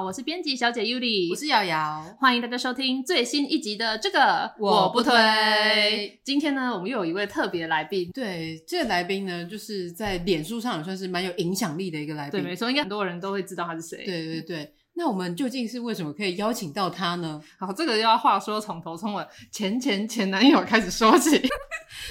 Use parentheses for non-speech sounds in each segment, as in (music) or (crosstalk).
我是编辑小姐 Yuli，我是瑶瑶，欢迎大家收听最新一集的这个我不推。今天呢，我们又有一位特别来宾。对，这个来宾呢，就是在脸书上也算是蛮有影响力的一个来宾。对，没错，应该很多人都会知道他是谁。对对对。那我们究竟是为什么可以邀请到他呢？好，这个要话说从头，从我前前前男友开始说起。(laughs)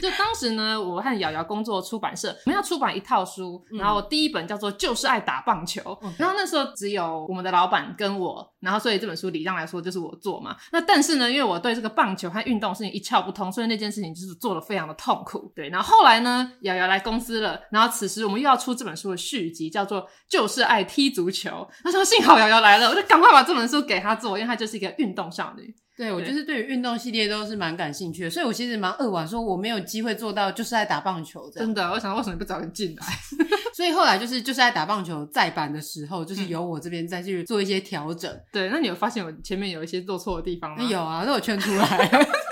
就当时呢，我和瑶瑶工作出版社，我们要出版一套书，然后第一本叫做《就是爱打棒球》，嗯，然后那时候只有我们的老板跟我，然后所以这本书理论上来说就是我做嘛。那但是呢，因为我对这个棒球和运动事情一窍不通，所以那件事情就是做得非常的痛苦。对，然后后来呢，瑶瑶来公司了，然后此时我们又要出这本书的续集，叫做《就是爱踢足球》。那时候幸好瑶瑶来了，我就赶快把这本书给她做，因为她就是一个运动少女。对，我就是对于运动系列都是蛮感兴趣的，所以我其实蛮扼腕，说我没有机会做到，就是在打棒球这样。真的，我想为什么不早点进来？(laughs) 所以后来就是就是在打棒球再版的时候，就是由我这边再去做一些调整。对，那你有发现我前面有一些做错的地方吗？有啊，都有圈出来。(laughs)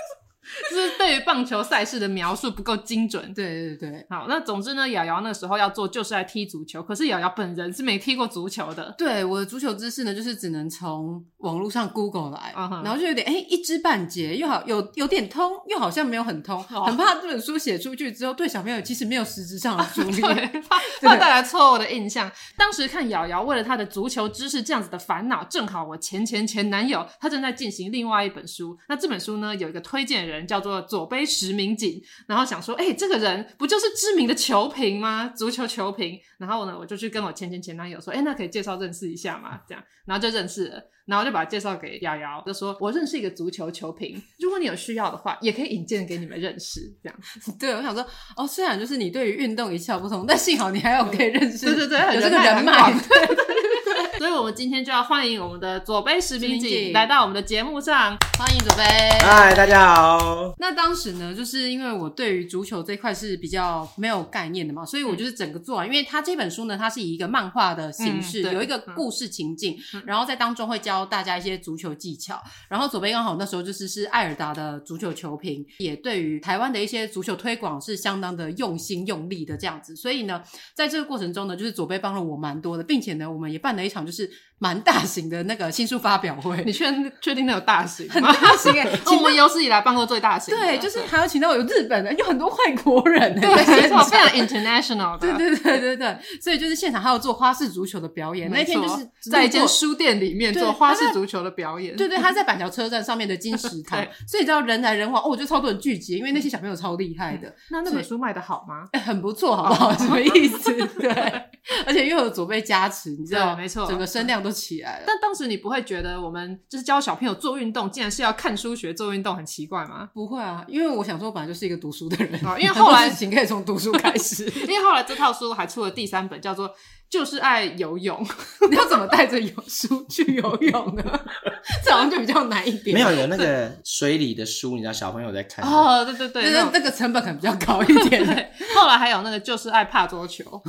(laughs) 就是对于棒球赛事的描述不够精准。对对对，好，那总之呢，瑶瑶那时候要做就是来踢足球，可是瑶瑶本人是没踢过足球的。对，我的足球知识呢，就是只能从网络上 Google 来，uh huh. 然后就有点哎、欸、一知半解，又好有有点通，又好像没有很通，oh. 很怕这本书写出去之后对小朋友其实没有实质上的助力 (laughs) (laughs) 怕怕带来错误的印象。当时看瑶瑶为了她的足球知识这样子的烦恼，正好我前前前男友他正在进行另外一本书，那这本书呢有一个推荐人。叫做左杯石明景，然后想说，哎、欸，这个人不就是知名的球评吗？足球球评。然后呢，我就去跟我前前前男友说，哎、欸，那可以介绍认识一下吗？这样，然后就认识了，然后就把他介绍给瑶瑶，就说我认识一个足球球评，如果你有需要的话，也可以引荐给你们认识。这样，(laughs) 对，我想说，哦，虽然就是你对于运动一窍不通，但幸好你还有可以认识，(laughs) 对对对，有这个人脉。对 (laughs) 对所以，我们今天就要欢迎我们的左杯石明景来到我们的节目上。欢迎左杯，嗨，大家好。那当时呢，就是因为我对于足球这一块是比较没有概念的嘛，所以我就是整个做完。嗯、因为他这本书呢，它是以一个漫画的形式，嗯、有一个故事情境，嗯、然后在当中会教大家一些足球技巧。然后左杯刚好那时候就是是艾尔达的足球球评，也对于台湾的一些足球推广是相当的用心用力的这样子。所以呢，在这个过程中呢，就是左杯帮了我蛮多的，并且呢，我们也办了一场。就是蛮大型的那个新书发表会，(laughs) 你确确定那有大型？很大型哎、欸，(laughs) 我们有史以来办过最大型。对，就是还有请到有日本人，有很多外国人、欸，对，(laughs) 没错，非常 international 的。对对对对对，所以就是现场还有做花式足球的表演。那天就是在一间书店里面做花式足球的表演。对对，他在板桥车站上面的金石堂，所以你知道人来人往哦，我觉得超多人聚集，因为那些小朋友超厉害的。那那本书卖的好吗？哎，很不错，好不好？什么意思？对，而且又有佐贝加持，你知道，没错，整个声量都起来了。但当时你不会觉得我们就是教小朋友做运动，竟然是要看书学做运动，很奇怪吗？不会啊，因为我想说，我本来就是一个读书的人啊，因为后来 (laughs) 请可以从读书开始。(laughs) 因为后来这套书还出了第三本，叫做。就是爱游泳，(laughs) 你要怎么带着游书去游泳呢？(laughs) 这好像就比较难一点。没有有那个水里的书，你知道小朋友在看。哦，对对对，那那个成本可能比较高一点。(laughs) 后来还有那个就是爱怕桌球。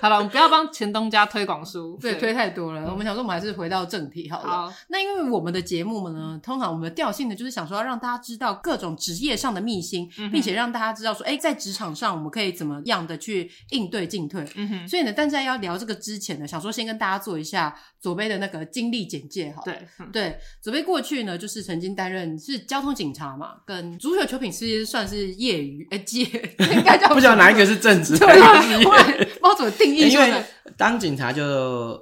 好了，我们不要帮钱东家推广书，对，推太多了。我们想说，我们还是回到正题好了。那因为我们的节目呢，通常我们的调性呢，就是想说要让大家知道各种职业上的秘辛，并且让大家知道说，哎，在职场上我们可以怎么样的去应对进退。嗯哼。所以呢，但在要聊这个之前呢，想说先跟大家做一下左贝的那个经历简介哈。对，对，左贝过去呢，就是曾经担任是交通警察嘛，跟足球球品其实算是业余，哎，业 (laughs) 应该叫不知道哪一个是正职，(laughs) 对，不知道怎么定义。因为当警察就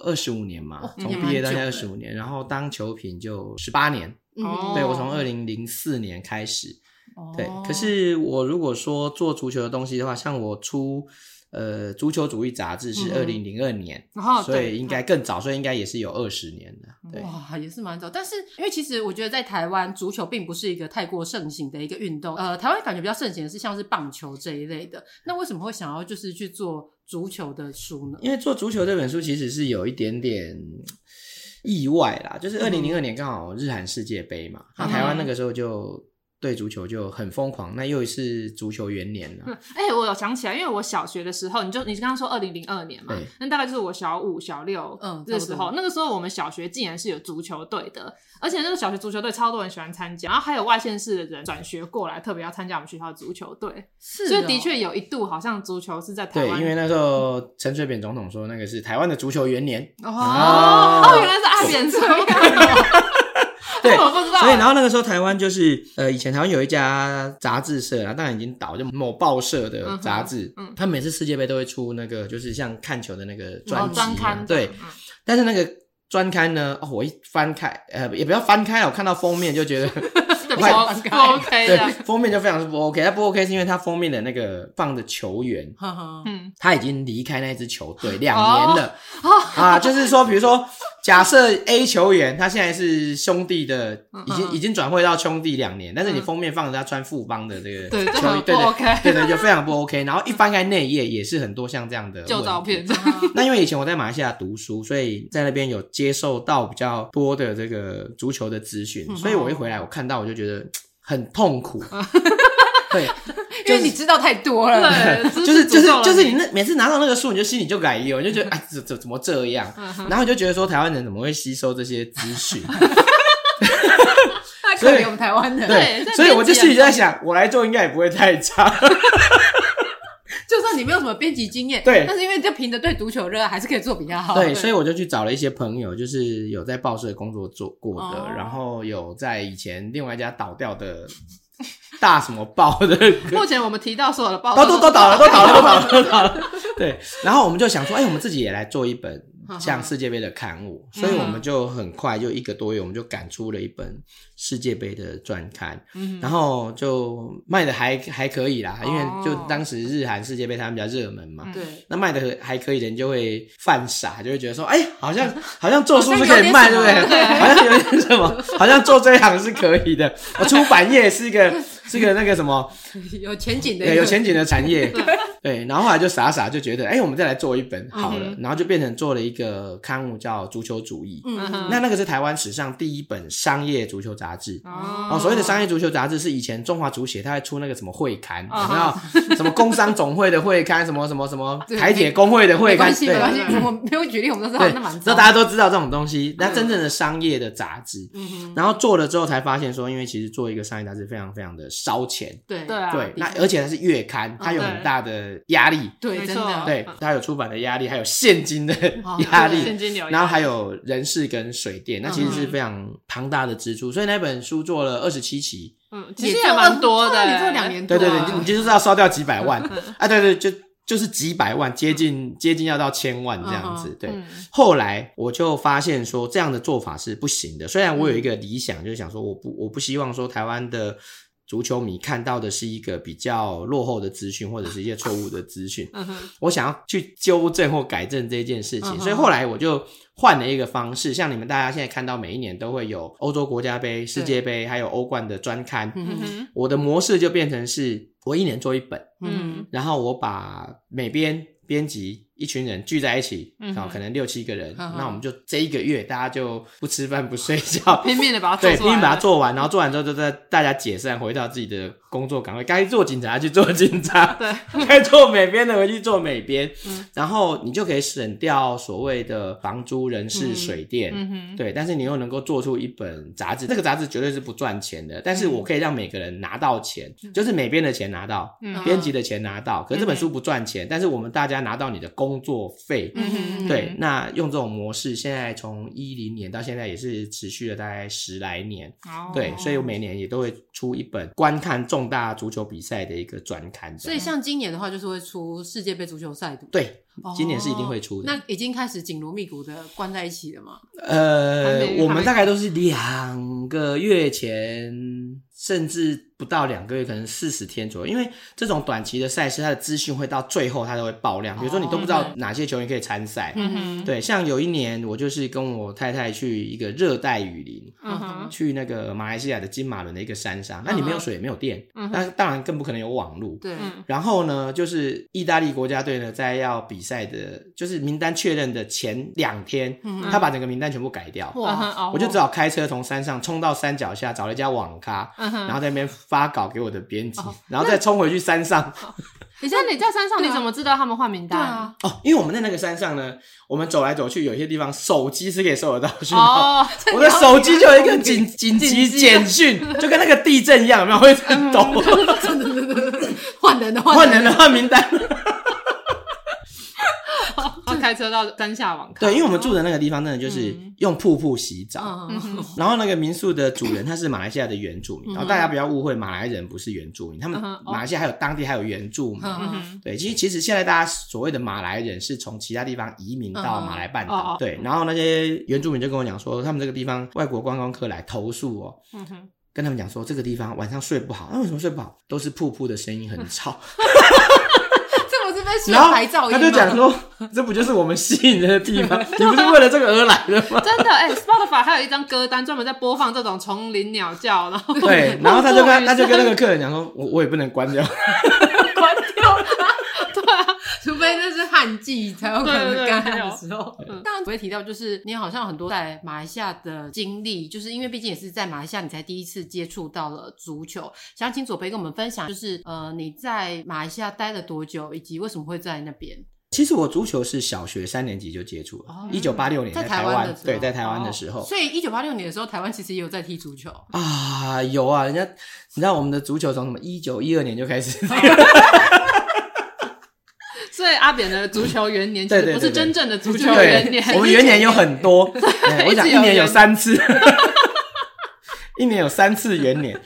二十五年嘛，从毕业到现在二十五年，然后当球品就十八年。哦，对，我从二零零四年开始。对，可是我如果说做足球的东西的话，像我出。呃，足球主义杂志是二零零二年，嗯、所以应该更早，所以应该也是有二十年的。对，哇，也是蛮早。但是因为其实我觉得在台湾，足球并不是一个太过盛行的一个运动。呃，台湾感觉比较盛行的是像是棒球这一类的。那为什么会想要就是去做足球的书呢？因为做足球这本书其实是有一点点意外啦，就是二零零二年刚好日韩世界杯嘛，那、嗯、台湾那个时候就。对足球就很疯狂。那又是足球元年了。(laughs) 哎、欸，我有想起来，因为我小学的时候，你就你刚刚说二零零二年嘛，那大概就是我小五、小六嗯的时候，那个时候我们小学竟然是有足球队的，而且那个小学足球队超多人喜欢参加，然后还有外县市的人转学过来，特别要参加我们学校的足球队。是、哦，所以的确有一度好像足球是在台湾。对，因为那时候陈水扁总统说那个是台湾的足球元年。哦，哦，哦，原来是阿扁说的。(laughs) (laughs) 对，我不知道。所以，然后那个时候台湾就是，呃，以前台湾有一家杂志社，然后当然已经倒，就某报社的杂志，嗯，他每次世界杯都会出那个，就是像看球的那个专辑，对。但是那个专刊呢，哦，我一翻开，呃，也不要翻开，我看到封面就觉得 (laughs) (laughs) 不 OK，对，封面就非常是不 OK。它不 OK 是因为它封面的那个放的球员，嗯，他已经离开那支球队两年了，啊，就是说，比如说。假设 A 球员他现在是兄弟的，已经已经转会到兄弟两年，但是你封面放着他穿富邦的这个球衣，对对对对，就非常不 OK。然后一翻开内页也是很多像这样的旧照片。(laughs) 那因为以前我在马来西亚读书，所以在那边有接受到比较多的这个足球的资讯，所以我一回来我看到我就觉得很痛苦。(laughs) 对，(laughs) 因为你知道太多了，对，(laughs) 就是就是就是你那每次拿到那个书，你就心里就改意，我就觉得哎，怎怎怎么这样？然后你就觉得说台湾人怎么会吸收这些资讯？(laughs) 太可怜我们台湾人，对，所以我就心里在想，我来做应该也不会太差。就算你没有什么编辑经验，对，但是因为就凭着对足球热爱，还是可以做比较好。对，所以我就去找了一些朋友，就是有在报社工作做过的，然后有在以前另外一家倒掉的。大什么报的？(laughs) 目前我们提到所有的报都都都倒了，都倒了，都倒了，(laughs) 都倒了。对，然后我们就想说，哎，我们自己也来做一本像世界杯的刊物，所以我们就很快就一个多月，我们就赶出了一本世界杯的专刊，然后就卖的还还可以啦，因为就当时日韩世界杯他们比较热门嘛，对，那卖的还可以，人就会犯傻，就会觉得说，哎，好像 (laughs) 好像做书是可以卖，对不对？好像有点什么，好像做这一行是可以的，我出版业是一个。是个那个什么 (laughs) 有前景的，对，有前景的产业，(laughs) 对，然后后来就傻傻就觉得，哎，我们再来做一本好了，然后就变成做了一个刊物叫《足球主义》，嗯，那那个是台湾史上第一本商业足球杂志，哦，所谓的商业足球杂志是以前中华足协他会出那个什么会刊，然后 (laughs) 什么工商总会的会刊，什么什么什么台铁工会的会刊，对，没关系，我没有举例，我们都知道，那蛮，这大家都知道这种东西，那真正的商业的杂志，嗯，然后做了之后才发现说，因为其实做一个商业杂志非常非常的烧钱，对。对啊，对，那而且它是月刊，它有很大的压力，对，真的，对，它有出版的压力，还有现金的 (laughs) 压力，现金流，然后还有人事跟水电，那其实是非常庞大的支出，所以那本书做了二十七期，嗯，其实也蛮多的，你做两年，对对对，你就是要烧掉几百万，啊，对对，就就是几百万，接近接近要到千万这样子，对。后来我就发现说这样的做法是不行的，虽然我有一个理想，就是想说我不我不希望说台湾的。足球迷看到的是一个比较落后的资讯，或者是一些错误的资讯。嗯，我想要去纠正或改正这件事情，嗯、所以后来我就换了一个方式，像你们大家现在看到，每一年都会有欧洲国家杯、世界杯，对还有欧冠的专刊。嗯，我的模式就变成是我一年做一本，嗯，然后我把每边编辑。一群人聚在一起，然后可能六七个人，那我们就这一个月，大家就不吃饭不睡觉，(laughs) 拼命的把它 (laughs) 做，对，拼命把它做完，然后做完之后就在大家解散，回到自己的工作岗位，该做警察去做警察，(laughs) 对，该做美编的回去做美编，然后你就可以省掉所谓的房租、人事、水电，对，但是你又能够做出一本杂志，这个杂志绝对是不赚钱的，但是我可以让每个人拿到钱，就是美编的钱拿到，编辑的钱拿到，可是这本书不赚钱，但是我们大家拿到你的工。工作费，对，那用这种模式，现在从一零年到现在也是持续了大概十来年，哦，对，所以我每年也都会出一本观看重大足球比赛的一个专刊。所以像今年的话，就是会出世界杯足球赛的，对，今年是一定会出的。那已经开始紧锣密鼓的关在一起了吗？呃，我们大概都是两个月前，甚至。不到两个月，可能四十天左右，因为这种短期的赛事，它的资讯会到最后它都会爆量。比如说，你都不知道哪些球员可以参赛。嗯哼。对，像有一年，我就是跟我太太去一个热带雨林，嗯哼，去那个马来西亚的金马伦的一个山上，那你没有水，也没有电，嗯，那当然更不可能有网路。对。然后呢，就是意大利国家队呢，在要比赛的，就是名单确认的前两天，他把整个名单全部改掉。哇。我就只好开车从山上冲到山脚下，找了一家网咖，然后在那边发稿给我的编辑，然后再冲回去山上。(laughs) 你像你在山上，你怎么知道他们换名单？啊，哦，因为我们在那个山上呢，我们走来走去，有些地方手机是可以收得到讯号。哦，(laughs) 我的手机就有一个紧 (laughs) 紧急简讯，就跟那个地震一样，有没有会抖？换人的换人的换名单。开车到山下网咖。对，因为我们住的那个地方，真的就是用瀑布洗澡。嗯、然后那个民宿的主人他是马来西亚的原住民，嗯、然后大家不要误会，马来人不是原住民，他们马来西亚还有当地还有原住民。嗯、对，其实其实现在大家所谓的马来人是从其他地方移民到马来半岛。嗯、对，然后那些原住民就跟我讲说，他们这个地方外国观光客来投诉哦，嗯、跟他们讲说这个地方晚上睡不好，那为什么睡不好？都是瀑布的声音很吵。(laughs) 然后他就讲说，这不就是我们吸引人的地方？(laughs) 你不是为了这个而来的吗？真的，哎、欸、，Spotify 还有一张歌单专门在播放这种丛林鸟叫，然后对，然后他就跟他 (laughs) 就跟那个客人讲说，我我也不能关掉，(laughs) 关掉。(laughs) 除非那是旱季才有可能干的时候。刚刚我会提到，就是你好像很多在马来西亚的经历，就是因为毕竟也是在马来西亚，你才第一次接触到了足球。想请左培跟我们分享，就是呃你在马来西亚待了多久，以及为什么会在那边？其实我足球是小学三年级就接触了，一九八六年在台湾，对，在台湾的时候。所以一九八六年的时候，台湾其实也有在踢足球啊，有啊，人家你知道我们的足球从什么一九一二年就开始。(laughs) 所以阿扁的足球元年其实不是真正的足球元年，我们元年有很多，(laughs) 我想一年有三次，(laughs) 一年有三次元年。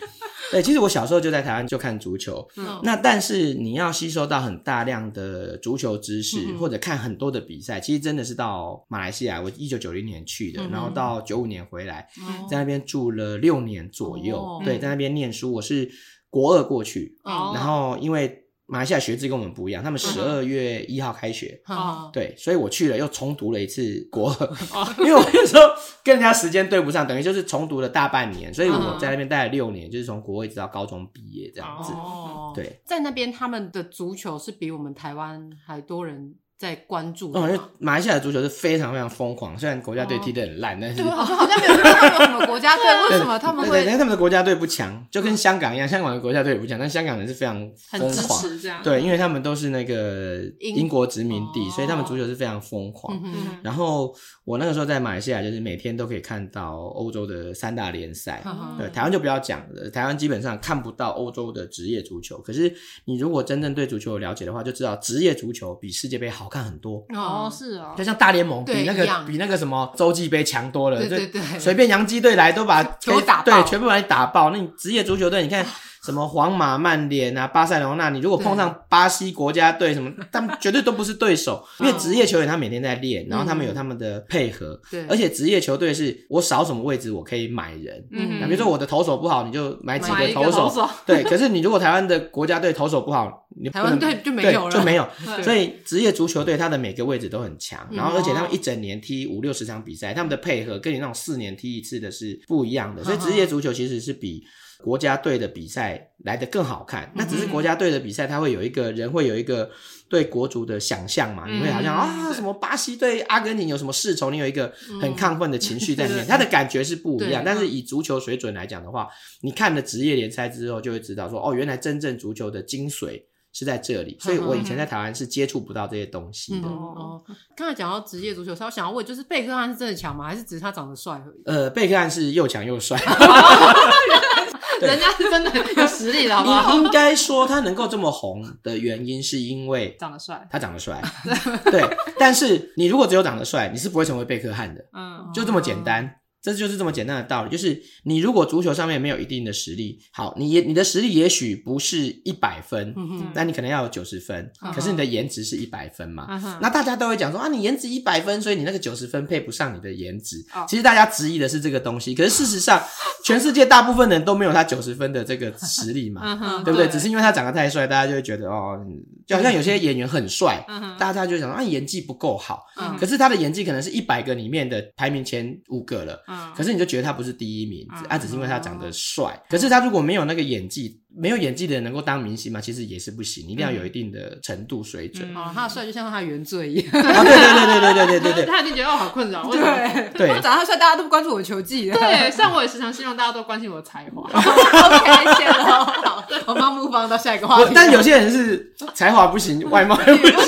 对，其实我小时候就在台湾就看足球，嗯。那但是你要吸收到很大量的足球知识，或者看很多的比赛，其实真的是到马来西亚，我一九九零年去的，然后到九五年回来，在那边住了六年左右，对，在那边念书，我是国二过去，然后因为。马来西亚学制跟我们不一样，他们十二月一号开学，嗯、对，所以我去了又重读了一次国二，嗯、(laughs) 因为我那时候跟人家时间对不上，等于就是重读了大半年，所以我在那边待了六年，就是从国二一直到高中毕业这样子。哦、对，在那边他们的足球是比我们台湾还多人。在关注，哦，因为马来西亚的足球是非常非常疯狂，虽然国家队踢得很烂，但是对，好像好像没有看到什么国家队，为什么他们会？因为他们的国家队不强，就跟香港一样，香港的国家队也不强，但香港人是非常疯狂，这样对，因为他们都是那个英国殖民地，所以他们足球是非常疯狂。然后我那个时候在马来西亚，就是每天都可以看到欧洲的三大联赛，对，台湾就不要讲了，台湾基本上看不到欧洲的职业足球。可是你如果真正对足球有了解的话，就知道职业足球比世界杯好看很多。哦，是哦，就像大联盟比那个比那个什么洲际杯强多了，对对对，随便洋基队来都把球打，对，全部把你打爆。那你职业足球队，你看 (laughs) 什么皇马、曼联啊、巴塞罗那，你如果碰上巴西国家队什么，(laughs) 他们绝对都不是对手，因为职业球员他每天在练，然后他们有他们的配合，对，而且职业球队是我少什么位置我可以买人，嗯，那比如说我的投手不好，你就买几个投手，(laughs) 对，可是你如果台湾的国家队投手不好。你台湾队就没有了，就没有。所以职业足球队他的每个位置都很强，然后而且他们一整年踢五六十场比赛，他们的配合跟你那种四年踢一次的是不一样的。所以职业足球其实是比国家队的比赛来得更好看。那只是国家队的比赛，他会有一个人会有一个对国足的想象嘛？你会好像啊什么巴西对阿根廷有什么世仇，你有一个很亢奋的情绪在里面，他的感觉是不一样。但是以足球水准来讲的话，你看了职业联赛之后，就会知道说哦，原来真正足球的精髓。是在这里，所以我以前在台湾是接触不到这些东西的。哦，刚才讲到职业足球，我想要问，就是贝克汉是真的强吗？还是只是他长得帅而已？呃，贝克汉是又强又帅，(laughs) (laughs) (laughs) 人家是真的有实力的，好不好？应该说他能够这么红的原因，是因为长得帅。他长得帅，(laughs) 对。但是你如果只有长得帅，你是不会成为贝克汉的。嗯，就这么简单。这就是这么简单的道理，就是你如果足球上面没有一定的实力，好，你你的实力也许不是一百分，嗯，那你可能要有九十分，嗯，可是你的颜值是一百分嘛，嗯，那大家都会讲说啊，你颜值一百分，所以你那个九十分配不上你的颜值。哦，其实大家质疑的是这个东西，可是事实上，全世界大部分人都没有他九十分的这个实力嘛，对不？对，只是因为他长得太帅，大家就会觉得哦。就好像有些演员很帅，大家就想说啊演技不够好，可是他的演技可能是一百个里面的排名前五个了，可是你就觉得他不是第一名，啊，只是因为他长得帅，可是他如果没有那个演技。没有演技的人能够当明星吗？其实也是不行，一定要有一定的程度水准。哦，他的帅就像他的原罪一样。对对对对对对对对 (laughs) 他一定觉得我好困扰。对对，我长得帅，大家都不关注我球技。对，像我也时常希望大家都关心我的才华。(laughs) OK，谢了。(laughs) (laughs) 我们目光到下一个话题。但有些人是才华不行，外貌也不行。(laughs)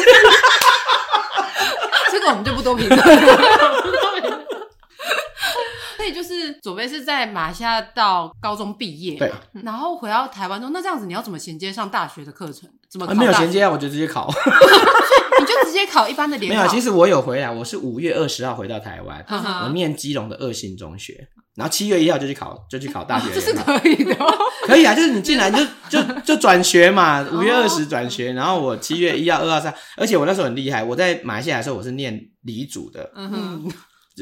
这个我们就不多评论。(laughs) 所以就是左贝是在马来西亚到高中毕业，对，然后回到台湾之后，那这样子你要怎么衔接上大学的课程？怎么没有衔接啊？我就直接考，(laughs) 你就直接考一般的联考。没有，其实我有回来，我是五月二十号回到台湾，我念基隆的二信中学，然后七月一号就去考，就去考大学。这是可以的，(laughs) 可以啊，就是你进来就就就转学嘛，五月二十转学，然后我七月一号、二号、三，而且我那时候很厉害，我在马来西亚的时候我是念理组的，嗯哼。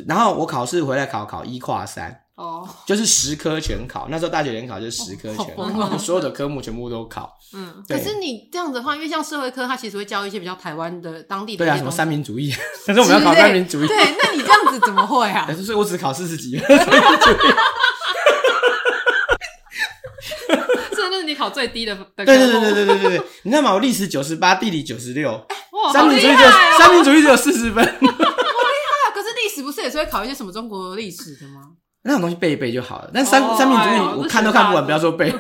然后我考试回来考考一跨三哦，就是十科全考。那时候大学联考就是十科全考，就所有的科目全部都考。嗯，可是你这样子的话，因为像社会科，它其实会教一些比较台湾的当地的。对啊，什么三民主义，(laughs) 但是我们要考三民主义。对，那你这样子怎么会啊？(laughs) 所以我只考四十几。这那 (laughs) 是你考最低的。对对对对对对对，你知道吗？我历史九十八，地理九十六，三民主义就三民主义只有四十分厉害啊可是。历史不是也是会考一些什么中国历史的吗？那种东西背一背就好了。但三、oh, 三民主义我看都看不完，不要说背。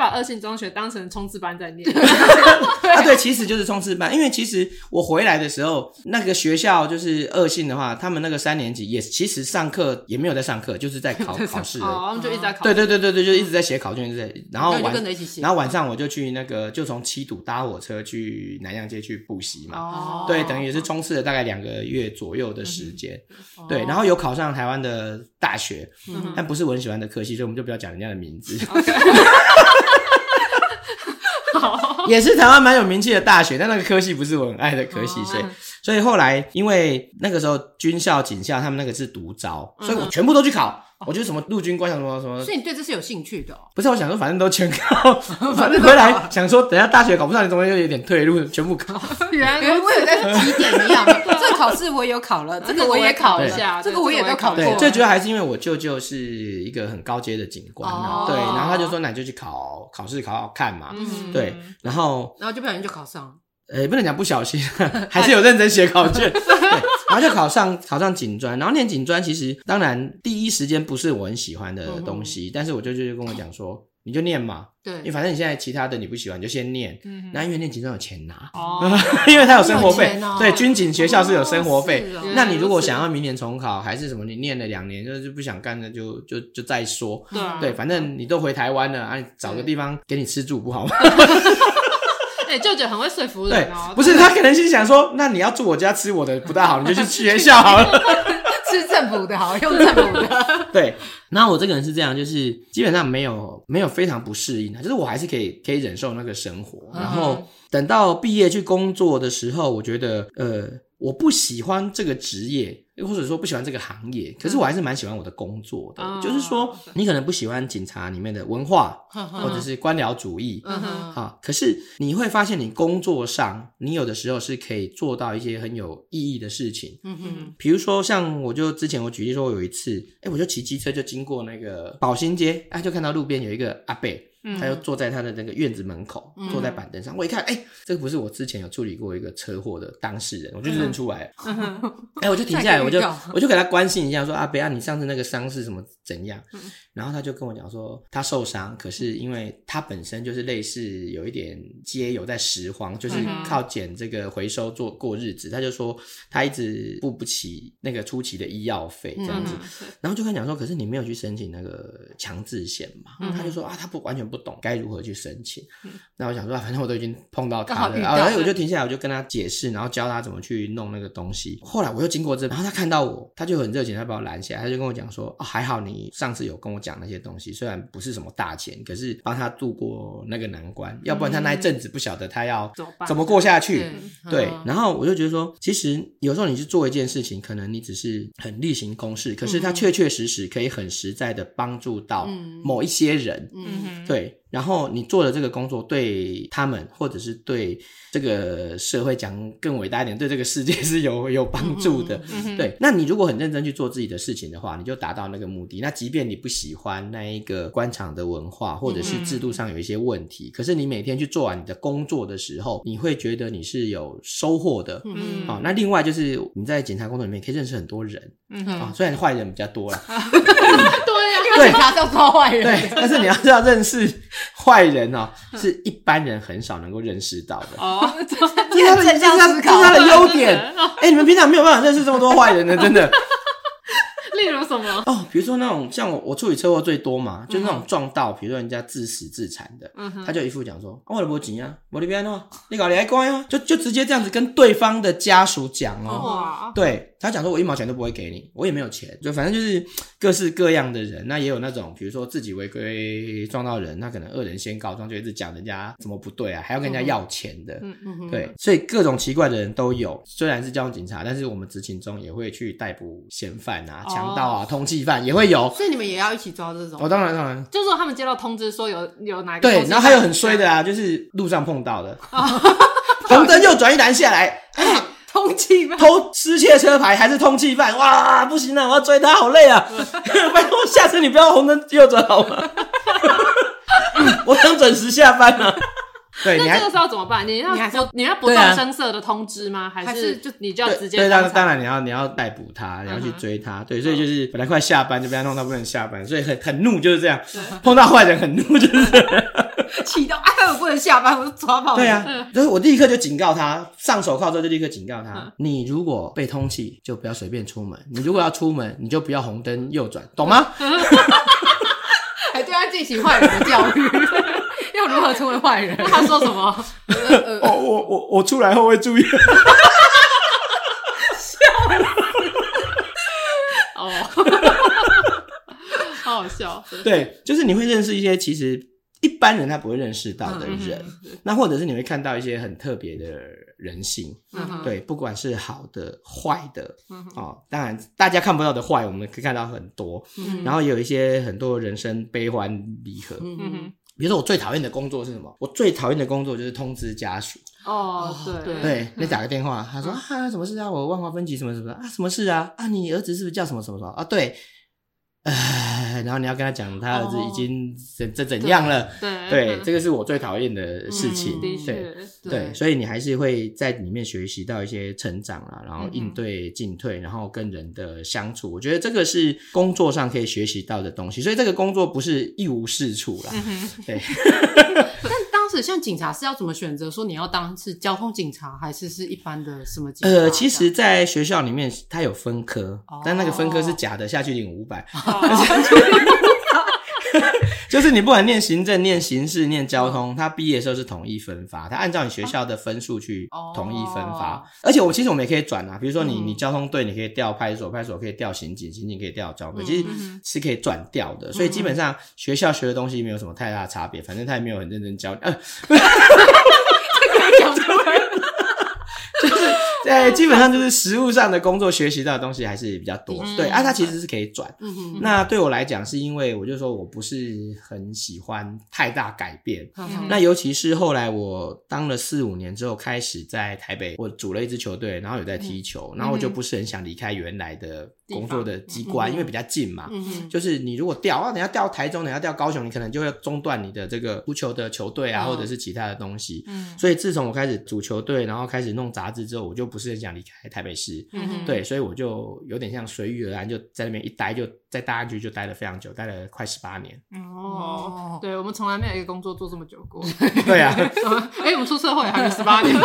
把二信中学当成冲刺班在念 (laughs) 啊，对，其实就是冲刺班。因为其实我回来的时候，那个学校就是二信的话，他们那个三年级也其实上课也没有在上课，就是在考 (laughs) 考试。哦，他们就一直在考。对对对对对，就一直在写考卷，一直在。然后晚，然后晚上我就去那个，就从七堵搭火车去南阳街去补习嘛。哦。对，等于也是冲刺了大概两个月左右的时间。对，然后有考上台湾的大学，但不是我很喜欢的科系，所以我们就不要讲人家的名字。(laughs) 也是台湾蛮有名气的大学，但那个科系不是我很爱的科系，所以所以后来因为那个时候军校、警校他们那个是独招，所以我全部都去考。(laughs) 我觉得什么陆军官校什么什么，所以你对这是有兴趣的？不是，我想说反正都全考，(laughs) 反正回来想说等下大学考不上，你怎么又有点退路，全部考。(laughs) 原来我有在提点一样，这个考试我也有考了，这个我也考一下，这个我也都考过。最主要还是因为我舅舅是一个很高阶的警官，对，然后他就说那你就去考考试考考看嘛，对，然后然后就不小心就考上了。呃，不能讲不小心，还是有认真写考卷，对，然后就考上考上警专，然后念警专，其实当然第一时间不是我很喜欢的东西，嗯、但是我舅舅就跟我讲说，你就念嘛，对，因为反正你现在其他的你不喜欢，你就先念，嗯哼，那因为念警专有钱拿，哦，因为他有生活费，哦、对，军警学校是有生活费，那你如果想要明年重考还是什么，你念了两年就是不想干了就就就再说，对，对，反正你都回台湾了，啊，找个地方给你吃住不好吗？(laughs) 哎，舅舅很会说服人哦。不是，他可能心想说，那你要住我家吃我的不大好，你就去 (laughs) 学校好了，(laughs) 吃政府的好，用政府的。(laughs) 对，然后我这个人是这样，就是基本上没有没有非常不适应的，就是我还是可以可以忍受那个生活。然后等到毕业去工作的时候，我觉得呃。我不喜欢这个职业，或者说不喜欢这个行业，可是我还是蛮喜欢我的工作的。嗯、就是说，你可能不喜欢警察里面的文化，嗯、或者是官僚主义，嗯哼，好，可是你会发现，你工作上，你有的时候是可以做到一些很有意义的事情。嗯哼，比如说像我就之前我举例说，我有一次，哎，我就骑机车就经过那个宝兴街，哎，就看到路边有一个阿伯。他就坐在他的那个院子门口，嗯、坐在板凳上。我一看，哎、欸，这个不是我之前有处理过一个车祸的当事人，我就认出来了。哎、嗯欸，我就停下来，(laughs) 我就我就给他关心一下，说阿伯啊，你上次那个伤是什么怎样？嗯、然后他就跟我讲说，他受伤，可是因为他本身就是类似有一点街有在拾荒，就是靠捡这个回收做过日子。他就说他一直付不起那个初期的医药费这样子。嗯、然后就跟他讲说，可是你没有去申请那个强制险嘛？嗯、他就说啊，他不完全。不懂该如何去申请，那我想说，(laughs) 反正我都已经碰到他了，然后我就停下来，我就跟他解释，然后教他怎么去弄那个东西。后来我又经过这，然后他看到我，他就很热情，他把我拦下来，他就跟我讲说：“哦，还好你上次有跟我讲那些东西，虽然不是什么大钱，可是帮他度过那个难关，要不然他那一阵子不晓得他要怎么过下去。”对，然后我就觉得说，其实有时候你去做一件事情，可能你只是很例行公事，可是他确确实实可以很实在的帮助到某一些人。嗯，对。对，然后你做的这个工作对他们，或者是对这个社会讲更伟大一点，对这个世界是有有帮助的。对，那你如果很认真去做自己的事情的话，你就达到那个目的。那即便你不喜欢那一个官场的文化，或者是制度上有一些问题，嗯、可是你每天去做完你的工作的时候，你会觉得你是有收获的。嗯，好、哦，那另外就是你在检察工作里面可以认识很多人。嗯啊、哦，虽然坏人比较多了。(laughs) 对呀，警察是要抓坏人。对，但是你要知道，认识坏人哦，是一般人很少能够认识到的。哦，(laughs) 这是他的，这是他的优点。(laughs) 哎，你们平常没有办法认识这么多坏人的，真的。例如什么？哦，比如说那种像我，我处理车祸最多嘛，就是那种撞到，比如说人家自死自残的，他就一副讲说，我都没钱啊，我的边哦，你搞你还乖啊，就就直接这样子跟对方的家属讲哦，对。他讲说：“我一毛钱都不会给你，我也没有钱，就反正就是各式各样的人。那也有那种，比如说自己违规撞到人，那可能恶人先告状，就一直讲人家怎么不对啊，还要跟人家要钱的。嗯嗯对，所以各种奇怪的人都有。虽然是交通警察，但是我们执勤中也会去逮捕嫌犯啊、强盗啊、通缉犯也会有。所以你们也要一起抓这种？哦，当然当然。就是说他们接到通知说有有哪个对，然后还有很衰的啊，就是路上碰到的，(laughs) 红灯右转一拦下来。(laughs) ”通缉犯偷失窃车牌还是通缉犯？哇，不行了，我要追他，好累啊！(laughs) 拜托，下次你不要红灯右转好吗？我想准时下班了。对，那这个时候怎么办？你要你要你要不动声色的通知吗？还是就你就要直接？对，当当然你要你要逮捕他，你要去追他。对，所以就是本来快下班就被他弄到不能下班，所以很很怒就是这样。(laughs) 碰到坏人很怒就是。(laughs) 气到哎，我不能下班，我就抓跑。对啊，就是我立刻就警告他，上手铐之后就立刻警告他：你如果被通缉，就不要随便出门；你如果要出门，你就不要红灯右转，懂吗？(laughs) 还对他进行坏人的教育，要如何成为坏人？他说什么？(laughs) 我我我我出来后会注意。笑哦，(laughs) 好好笑。对，就是你会认识一些其实。一般人他不会认识到的人，那或者是你会看到一些很特别的人性，嗯、对，不管是好的、坏的，嗯、哦，当然大家看不到的坏，我们可以看到很多，嗯、然后也有一些很多人生悲欢离合，嗯嗯，比如说我最讨厌的工作是什么？我最讨厌的工作就是通知家属。哦，对对，你打个电话，他说、嗯、啊，什么事啊？我万华分局什么什么啊？什么事啊？啊，你儿子是不是叫什么什么什么啊？对。唉，然后你要跟他讲，他儿子已经怎怎怎样了？对对，这个是我最讨厌的事情。对对，所以你还是会在里面学习到一些成长啊，然后应对进退，然后跟人的相处，我觉得这个是工作上可以学习到的东西。所以这个工作不是一无是处啦。对。(laughs) (laughs) 是像警察是要怎么选择？说你要当是交通警察，还是是一般的什么警察？呃，其实，在学校里面，它有分科，哦、但那个分科是假的，下去领五百。(laughs) 就是你不管念行政、念刑事、念交通，他毕业的时候是统一分发，他按照你学校的分数去统一分发。而且我其实我们也可以转啊，比如说你你交通队，你可以调派出所，派出所可以调刑警，刑警可以调交通队，其实是可以转调的。所以基本上学校学的东西没有什么太大的差别，反正他也没有很认真教。呃，(laughs) (laughs) 这个讲出来。对，基本上就是实务上的工作学习到的东西还是比较多。对啊，它其实是可以转。嗯那对我来讲，是因为我就说我不是很喜欢太大改变。那尤其是后来我当了四五年之后，开始在台北，我组了一支球队，然后有在踢球，然后我就不是很想离开原来的工作的机关，因为比较近嘛。就是你如果调啊，等下调台中，等下调高雄，你可能就会中断你的这个足球的球队啊，或者是其他的东西。所以自从我开始组球队，然后开始弄杂志之后，我就不是很想离开台北市，嗯、对，所以我就有点像随遇而安，就在那边一待，就在大安区就待了非常久，待了快十八年。哦，对，我们从来没有一个工作做这么久过。(laughs) 对啊，(laughs) 哎，我们出社会还没十八年。(laughs) 哎，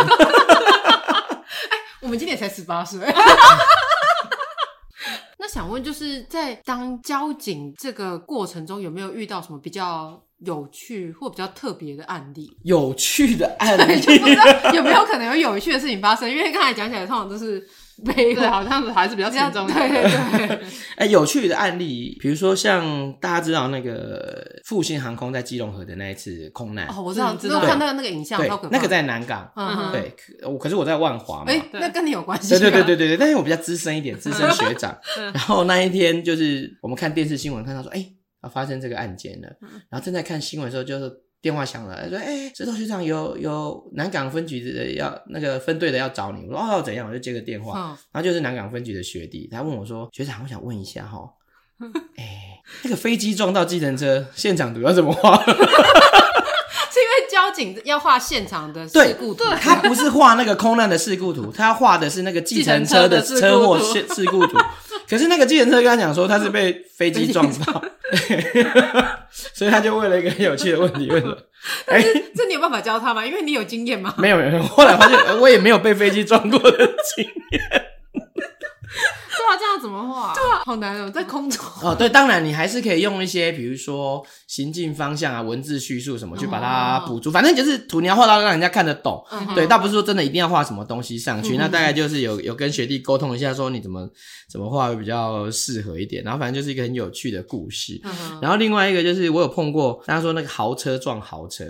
我们今年才十八岁。那想问，就是在当交警这个过程中，有没有遇到什么比较？有趣或比较特别的案例，有趣的案例，(laughs) 就不知道有没有可能有有趣的事情发生？因为刚才讲起来，通常都是悲，对，好像是还是比较沉重的。对对对。(laughs) 哎、欸，有趣的案例，比如说像大家知道那个复兴航空在基隆河的那一次空难，哦，我知道，知道看到那个影像，对，那个在南港，嗯，对，我可是我在万华嘛，哎，那跟你有关系？对对对对对对，但是我比较资深一点，资深 (laughs) 学长。然后那一天就是我们看电视新闻看到说，哎。啊发生这个案件了，然后正在看新闻的时候，就是电话响了，说哎，石头学长有有南港分局的要那个分队的要找你，我说哦怎样，我就接个电话，然后就是南港分局的学弟，他问我说学长，我想问一下哈，(laughs) 哎，那个飞机撞到计程车，现场图要怎么画？(laughs) 交警要画现场的事故图，他不是画那个空难的事故图，他要画的是那个计程车的车祸事事故图。可是那个计程车跟他讲说他是被飞机撞到，(laughs) 所以他就问了一个很有趣的问题，问说：“ (laughs) 哎，这你有办法教他吗？因为你有经验吗？”没有没有，后来发现我也没有被飞机撞过的经验。对啊，这样怎么画？对啊，好难哦，在空中。哦，对，当然你还是可以用一些，比如说行进方向啊、文字叙述什么，去把它补足。反正就是图你要画到让人家看得懂。对，倒不是说真的一定要画什么东西上去。那大概就是有有跟学弟沟通一下，说你怎么怎么画会比较适合一点。然后反正就是一个很有趣的故事。然后另外一个就是我有碰过，大家说那个豪车撞豪车，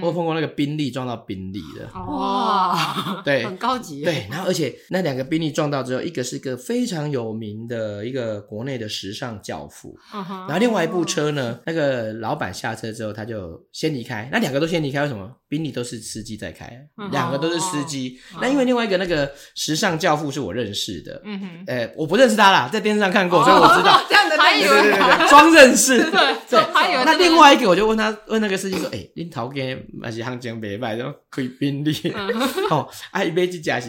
我有碰过那个宾利撞到宾利的。哇，对，很高级。对，然后而且那两个宾利撞到之后，一个是一个非常有名的一个国内的时尚教父，然后另外一部车呢，那个老板下车之后，他就先离开。那两个都先离开，为什么？宾利都是司机在开，两个都是司机。那因为另外一个那个时尚教父是我认识的，嗯哼，哎，我不认识他啦，在电视上看过，所以我知道。(laughs) 这样的还以为装认识，对对，还以为那另外一个，我就问他，问那个司机说，哎，恁头家还是行情袂歹，然后开宾利，(laughs) 哦，啊，一杯机价是，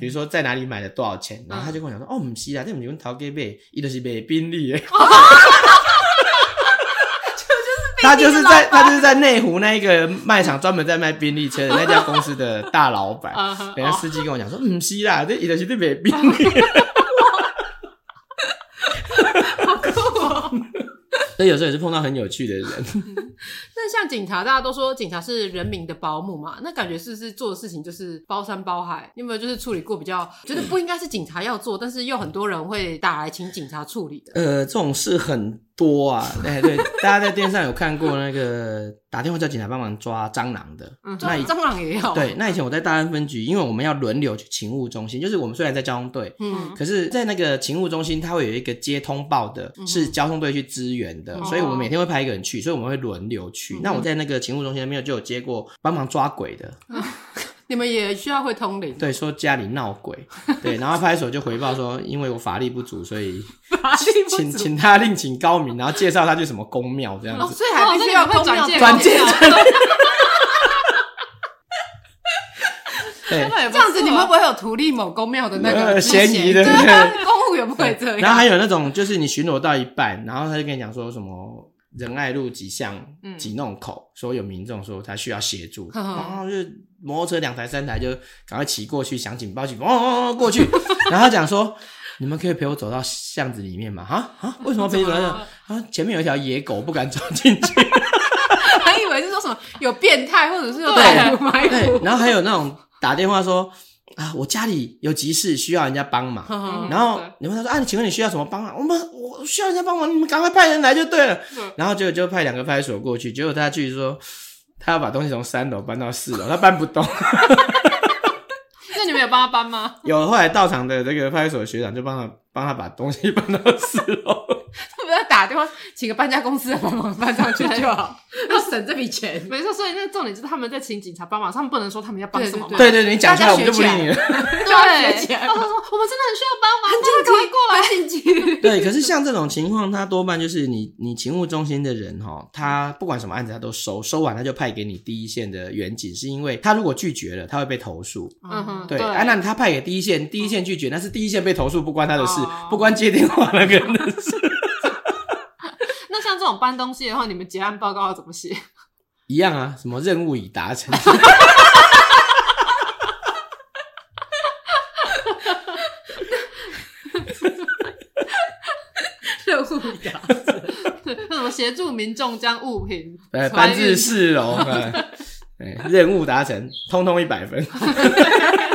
比如说在哪里买的多少钱？然后他就跟我讲说，哦，不是啦，这不是阮头家买，伊就是卖宾利的。(laughs) 他就是在他就是在内湖那一个卖场专门在卖宾利车的那家公司的大老板。(laughs) 等下司机跟我讲说，唔是啦，这伊就是在卖宾利。(laughs) 好酷哦！所以有时候也是碰到很有趣的人。(laughs) 那像警察，大家都说警察是人民的保姆嘛，那感觉是不是做的事情就是包山包海？你有没有就是处理过比较觉得不应该是警察要做，但是又很多人会打来请警察处理的？呃，这种事很多啊。对对，大家在电视上有看过那个打电话叫警察帮忙抓蟑螂的，嗯，抓蟑螂也有。对，那以前我在大安分局，因为我们要轮流去勤务中心，就是我们虽然在交通队，嗯，可是在那个勤务中心，它会有一个接通报的，是交通队去支援的，所以我们每天会派一个人去，所以我们会轮流去。那我在那个勤务中心那边就有接过帮忙抓鬼的，你们也需要会通灵？对，说家里闹鬼，对，然后派出所就回报说，因为我法力不足，所以请请他另请高明，然后介绍他去什么宫庙这样子，所以还必须要会转介转介。(laughs) 对，这样子你们会不会有图利某公庙的那个嫌疑的？对，公务员不会这样。然后还有那种，就是你巡逻到一半，然后他就跟你讲说什么。仁爱路几巷几弄口，说有民众说他需要协助，(laughs) 然后就摩托车两台三台就赶快骑过去，想警报器，哦哦哦过去，然后他讲说，你们可以陪我走到巷子里面吗？啊啊，为什么陪你走？啊，前面有一条野狗不敢走进去，(laughs) 还以为是说什么有变态，或者是有对，对，然后还有那种打电话说。啊，我家里有急事需要人家帮忙，(laughs) 然后你问他说啊，请问你需要什么帮忙？我们我需要人家帮忙，你们赶快派人来就对了。(laughs) 然后就就派两个派出所过去，结果他去说他要把东西从三楼搬到四楼，他搬不动。(laughs) 那你们有帮他搬吗？有，后来到场的这个派出所学长就帮他帮他把东西搬到四楼。不 (laughs) 要打电话请个搬家公司帮忙搬上去就好，(laughs) 要省这笔钱。没错，所以那重点就是他们在请警察帮忙，他们不能说他们要帮什么忙。对对对，你讲出来我们就不理你了。(laughs) 对，他们说我们真的很需要帮忙，很紧急，过来紧急。对，可是像这种情况，他多半就是你你勤务中心的人哈，他不管什么案子他都收，收完他就派给你第一线的员警，是因为他如果拒绝了，他会被投诉。嗯哼，对，哎，那他派给第一线，第一线拒绝，那是第一线被投诉，不关他的事，不关接电话那个人的事。搬东西的话，你们结案报告要怎么写？一样啊，什么任务已达成。任务已达成，那什么协助民众将物品呃搬至四楼，对，任务达成，通通一百分。(laughs)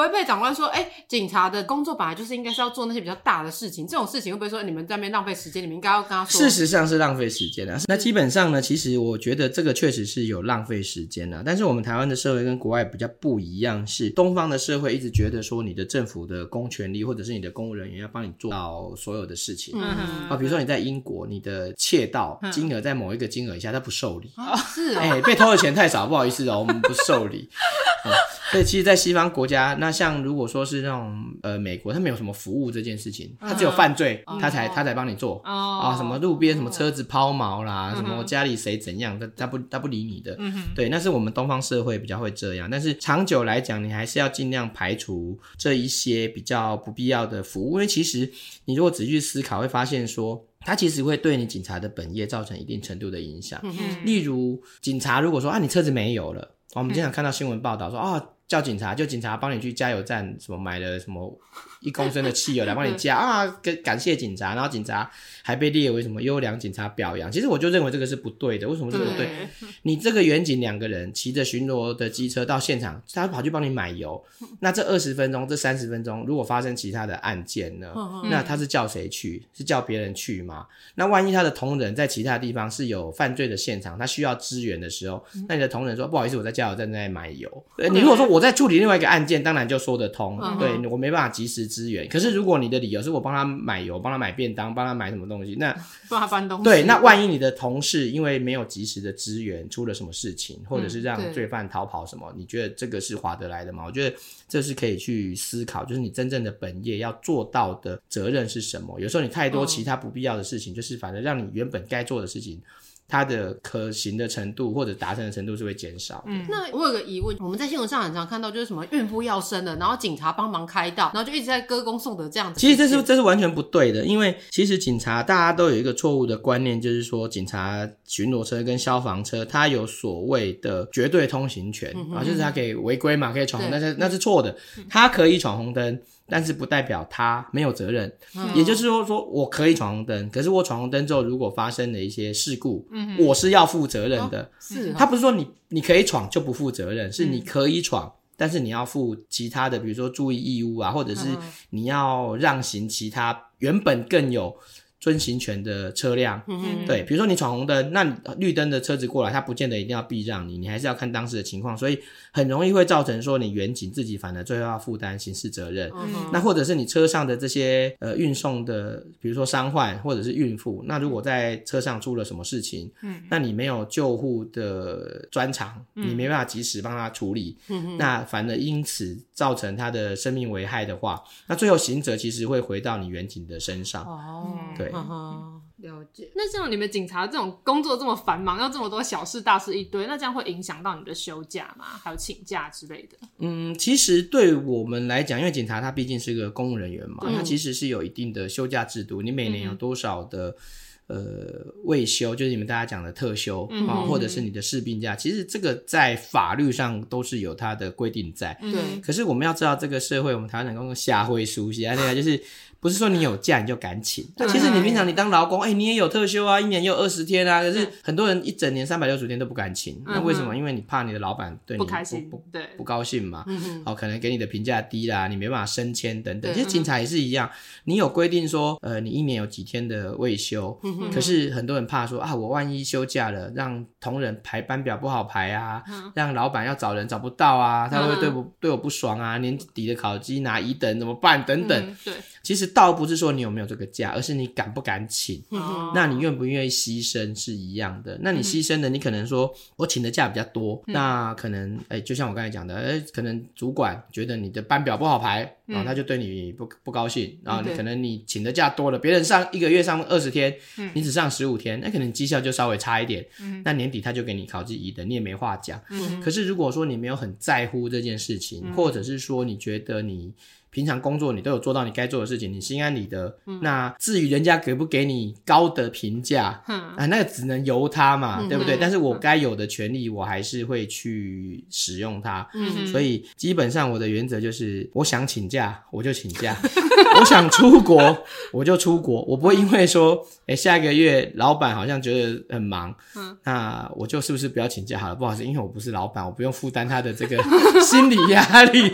会被长官说，哎、欸，警察的工作本来就是应该是要做那些比较大的事情，这种事情会不会说你们在那边浪费时间？你们应该要跟他说。事实上是浪费时间啊。那基本上呢，其实我觉得这个确实是有浪费时间啊。但是我们台湾的社会跟国外比较不一样，是东方的社会一直觉得说，你的政府的公权力或者是你的公务人员要帮你做到所有的事情。嗯啊，比如说你在英国，你的窃盗金额在某一个金额以下，他不受理。啊，是啊。哎、欸，被偷的钱太少，不好意思哦，我们不受理。嗯所以其实，在西方国家，那像如果说是那种呃美国，他没有什么服务这件事情，他只有犯罪，他、嗯、才他才帮你做、哦、啊，什么路边什么车子抛锚啦，嗯、什么家里谁怎样，他他不他不理你的，对，那是我们东方社会比较会这样，但是长久来讲，你还是要尽量排除这一些比较不必要的服务，因为其实你如果仔细思考，会发现说，它其实会对你警察的本业造成一定程度的影响。嗯，例如警察如果说啊，你车子没油了，我们经常看到新闻报道说啊。叫警察，就警察帮你去加油站，什么买了什么一公升的汽油来帮你加啊，感感谢警察，然后警察还被列为什么优良警察表扬。其实我就认为这个是不对的，为什么是不对？(laughs) 你这个远景两个人骑着巡逻的机车到现场，他跑去帮你买油，那这二十分钟、这三十分钟，如果发生其他的案件呢？那他是叫谁去？是叫别人去吗？那万一他的同仁在其他地方是有犯罪的现场，他需要支援的时候，那你的同仁说不好意思，我在加油站在买油。你如果说我。在处理另外一个案件，当然就说得通。Uh. 对，我没办法及时支援。可是如果你的理由是我帮他买油、帮他买便当、帮他买什么东西，那 (laughs) 帮他搬东西。对，那万一你的同事因为没有及时的支援，出了什么事情，或者是让罪犯逃跑什么，嗯、你觉得这个是划得来的吗？我觉得这是可以去思考，就是你真正的本业要做到的责任是什么？有时候你太多其他不必要的事情，uh. 就是反正让你原本该做的事情。它的可行的程度或者达成的程度是会减少。嗯，那我有个疑问，我们在新闻上很常看到，就是什么孕妇要生了，然后警察帮忙开道，然后就一直在歌功颂德这样子。其实这是这是完全不对的，因为其实警察大家都有一个错误的观念，就是说警察巡逻车跟消防车它有所谓的绝对通行权啊，就是它可以违规嘛，可以闯红灯，那是那是错的，它可以闯红灯。但是不代表他没有责任，嗯、也就是说，说我可以闯红灯，可是我闯红灯之后，如果发生了一些事故，嗯、我是要负责任的。哦、是、哦，他不是说你你可以闯就不负责任，是你可以闯，嗯、但是你要负其他的，比如说注意义务啊，或者是你要让行其他原本更有。遵行权的车辆，嗯、哼。对，比如说你闯红灯，那绿灯的车子过来，他不见得一定要避让你，你还是要看当时的情况，所以很容易会造成说你远景自己反而最后要负担刑事责任。嗯、哼。那或者是你车上的这些呃运送的，比如说伤患或者是孕妇，那如果在车上出了什么事情，嗯，那你没有救护的专长，嗯、你没办法及时帮他处理，嗯哼，那反而因此造成他的生命危害的话，那最后刑责其实会回到你远景的身上。哦，对。嗯哼，(laughs) 了解。那像你们警察这种工作这么繁忙，要这么多小事大事一堆，那这样会影响到你的休假吗？还有请假之类的？嗯，其实对我们来讲，因为警察他毕竟是个公务人员嘛，嗯、他其实是有一定的休假制度。你每年有多少的、嗯、呃未休，就是你们大家讲的特休啊，或者是你的事病假，其实这个在法律上都是有它的规定在。对、嗯。可是我们要知道，这个社会我们台湾人讲社会熟悉啊，那个 (laughs) 就是。不是说你有假你就敢请，对其实你平常你当劳工，哎、欸，你也有特休啊，一年也有二十天啊。可是很多人一整年三百六十天都不敢请，嗯、那为什么？因为你怕你的老板对你不开心，不对不高兴嘛。哦，可能给你的评价低啦，你没办法升迁等等。其实警察也是一样，你有规定说，呃，你一年有几天的未休，嗯、可是很多人怕说啊，我万一休假了，让同仁排班表不好排啊，嗯、让老板要找人找不到啊，他会对不、嗯、对我不爽啊，年底的考绩拿乙等怎么办？等等。其实倒不是说你有没有这个假，而是你敢不敢请。嗯、那你愿不愿意牺牲是一样的。那你牺牲的，你可能说我请的假比较多，嗯、那可能哎、欸，就像我刚才讲的，哎、欸，可能主管觉得你的班表不好排，然后他就对你不不高兴。然后你可能你请的假多了，别人上一个月上二十天，嗯、你只上十五天，那可能绩效就稍微差一点。嗯、那年底他就给你考绩一等，你也没话讲。嗯、可是如果说你没有很在乎这件事情，嗯、或者是说你觉得你。平常工作你都有做到你该做的事情，你心安理得。嗯、那至于人家给不给你高的评价，嗯、啊，那个只能由他嘛，嗯、对不对？嗯、但是我该有的权利，我还是会去使用它。嗯，所以基本上我的原则就是，我想请假我就请假，(laughs) 我想出国我就出国，我不会因为说，(laughs) 哎，下一个月老板好像觉得很忙，嗯，那我就是不是不要请假好了？不好意思，因为我不是老板，我不用负担他的这个心理压力。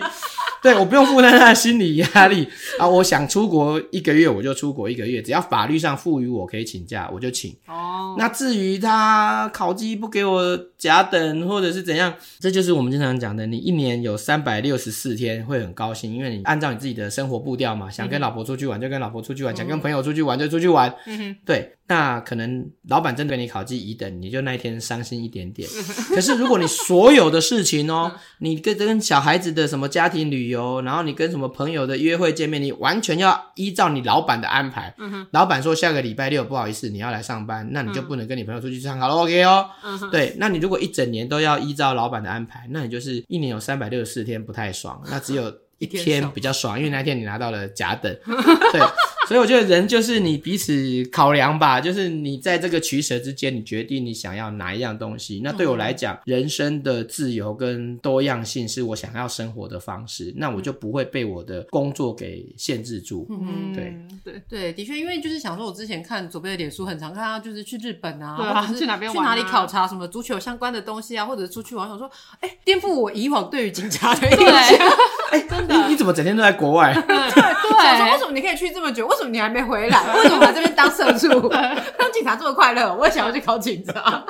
对，我不用负担他的心理压力啊！我想出国一个月，我就出国一个月，只要法律上赋予我可以请假，我就请。哦，那至于他考绩不给我甲等或者是怎样，这就是我们经常讲的，你一年有三百六十四天会很高兴，因为你按照你自己的生活步调嘛，想跟老婆出去玩就跟老婆出去玩，嗯、想跟朋友出去玩就出去玩。嗯哼，对。那可能老板针对你考绩乙等，你就那一天伤心一点点。可是如果你所有的事情哦，(laughs) 你跟跟小孩子的什么家庭旅游，然后你跟什么朋友的约会见面，你完全要依照你老板的安排。老板说下个礼拜六不好意思，你要来上班，那你就不能跟你朋友出去唱卡拉 OK 哦。对，那你如果一整年都要依照老板的安排，那你就是一年有三百六十四天不太爽，那只有一天比较爽，因为那天你拿到了甲等。(laughs) 对。所以我觉得人就是你彼此考量吧，就是你在这个取舍之间，你决定你想要哪一样东西。那对我来讲，人生的自由跟多样性是我想要生活的方式，那我就不会被我的工作给限制住。嗯，对对对，的确，因为就是想说，我之前看左边的脸书，很常看他就是去日本啊，对啊，去哪边玩，去哪里考察什么足球相关的东西啊，或者出去玩，想说，哎，颠覆我以往对于警察的印象。(laughs) 哎，真的，你你怎么整天都在国外？对 (laughs) 对，想说为什么你可以去这么久？为什么你还没回来？(laughs) 为什么把这边当社畜？(laughs) 当警察这么快乐？我也想要去考警察。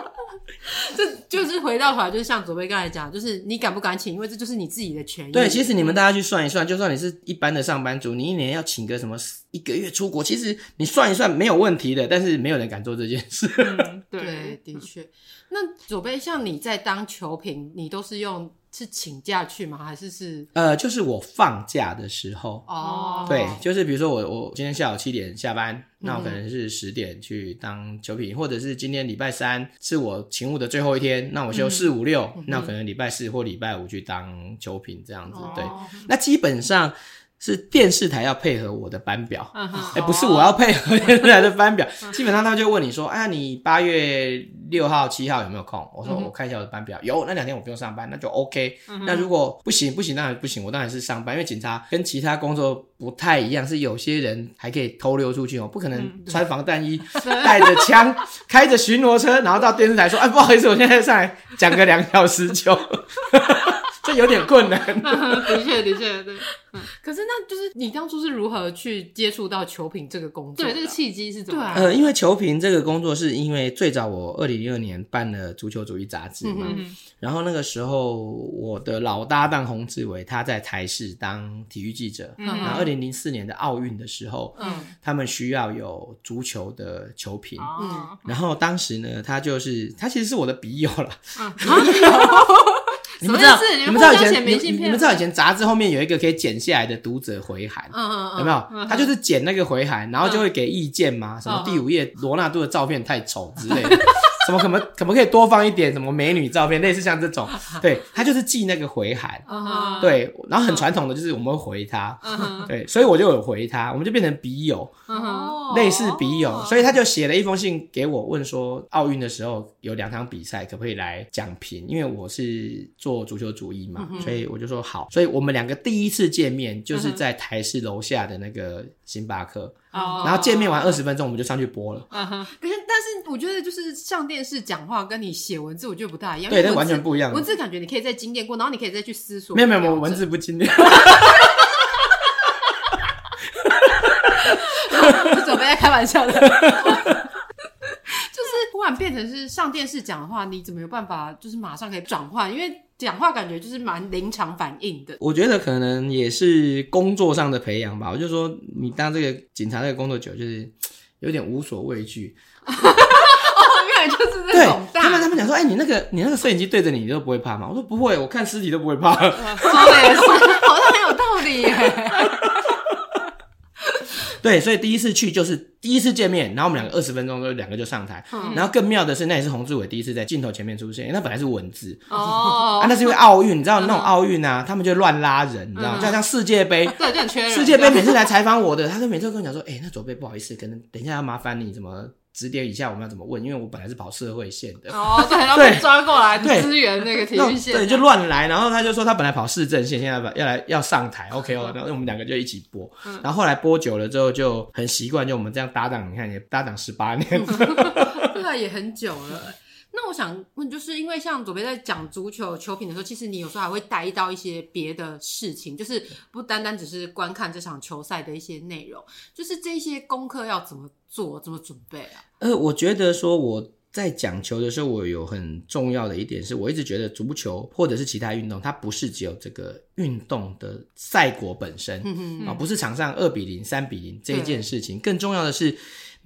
这就是回到头来，就是像左贝刚才讲，就是你敢不敢请？因为这就是你自己的权益。对，其实你们大家去算一算，就算你是一般的上班族，你一年要请个什么一个月出国，其实你算一算没有问题的。但是没有人敢做这件事。(laughs) 对，的确。那左贝，像你在当球评，你都是用。是请假去吗？还是是？呃，就是我放假的时候哦。对，就是比如说我我今天下午七点下班，嗯、那我可能是十点去当球评，或者是今天礼拜三是我勤务的最后一天，那我休四五六，那我可能礼拜四或礼拜五去当球品这样子。对，哦、那基本上。是电视台要配合我的班表，哎、欸，不是我要配合电视台的班表。基本上他就问你说：“哎呀，你八月六号、七号有没有空？”我说：“我看一下我的班表，有，那两天我不用上班，那就 OK。那如果不行，不行，当然不行，我当然是上班，因为警察跟其他工作不太一样，是有些人还可以偷溜出去哦，不可能穿防弹衣、(laughs) 带着枪、开着巡逻车，然后到电视台说：‘哎，不好意思，我现在上来讲个两小时就。’”这有点困难。(laughs) 的确，的确，对。可是，那就是你当初是如何去接触到球评这个工作？对，这个契机是怎么？呃，因为球评这个工作，是因为最早我二零零二年办了《足球主义》杂志嘛。嗯嗯。然后那个时候，我的老搭档洪志伟他在台视当体育记者。嗯。然后二零零四年的奥运的时候，嗯，他们需要有足球的球评。嗯。然后当时呢，他就是他其实是我的笔友了。嗯。(laughs) (laughs) 你们知道？你们知道以前你你们知道以前杂志后面有一个可以剪下来的读者回函，嗯嗯嗯，有没有？他就是剪那个回函，然后就会给意见嘛，什么第五页罗纳度的照片太丑之类的，(laughs) 什么可不可不可以多放一点什么美女照片，类似像这种，(laughs) 对，他就是寄那个回函，对，然后很传统的就是我们会回他，对，所以我就有回他，我们就变成笔友，类似笔友，所以他就写了一封信给我，问说奥运的时候有两场比赛可不可以来讲评，因为我是。做足球主义嘛，所以我就说好，所以我们两个第一次见面就是在台式楼下的那个星巴克，然后见面完二十分钟我们就上去播了。可是，但是我觉得就是上电视讲话跟你写文字，我觉得不大一样。对，那完全不一样。文字感觉你可以再精炼过，然后你可以再去思索。没有没有我，文字不精炼。(laughs) (laughs) 准备在开玩笑的。变成是上电视讲的话，你怎么有办法就是马上可以转换？因为讲话感觉就是蛮临场反应的。我觉得可能也是工作上的培养吧。我就说你当这个警察这个工作久，就是有点无所畏惧。(laughs) 就是这种。对，他们他们讲说，哎、欸，你那个你那个摄影机对着你，你都不会怕吗？我说不会，我看尸体都不会怕。说的也是，好像很有道理耶。对，所以第一次去就是第一次见面，然后我们两个二十分钟就两个就上台，嗯、然后更妙的是，那也是洪志伟第一次在镜头前面出现，因为他本来是文字哦，啊，那是因为奥运，你知道那种奥运啊，他们就乱拉人，你知道吗？就像世界杯，(laughs) 对，就很缺人。世界杯每次来采访我的，他就每次跟我讲说，哎、欸，那左贝不好意思，可能等一下要麻烦你怎么。指点一下我们要怎么问，因为我本来是跑社会线的哦，对，然后被抓过来支援那个体育线，对，就乱来。然后他就说他本来跑市政线，现在要来要上台，OK 哦，然后我们两个就一起播。然后后来播久了之后就很习惯，就我们这样搭档，你看也搭档十八年，(laughs) 对，也很久了。那我想问，就是因为像左边在讲足球球品的时候，其实你有时候还会带到一些别的事情，就是不单单只是观看这场球赛的一些内容，就是这些功课要怎么做，怎么准备啊？呃，我觉得说我。在讲球的时候，我有很重要的一点是，我一直觉得足球或者是其他运动，它不是只有这个运动的赛果本身啊、嗯嗯，不是场上二比零、三比零这一件事情。更重要的是，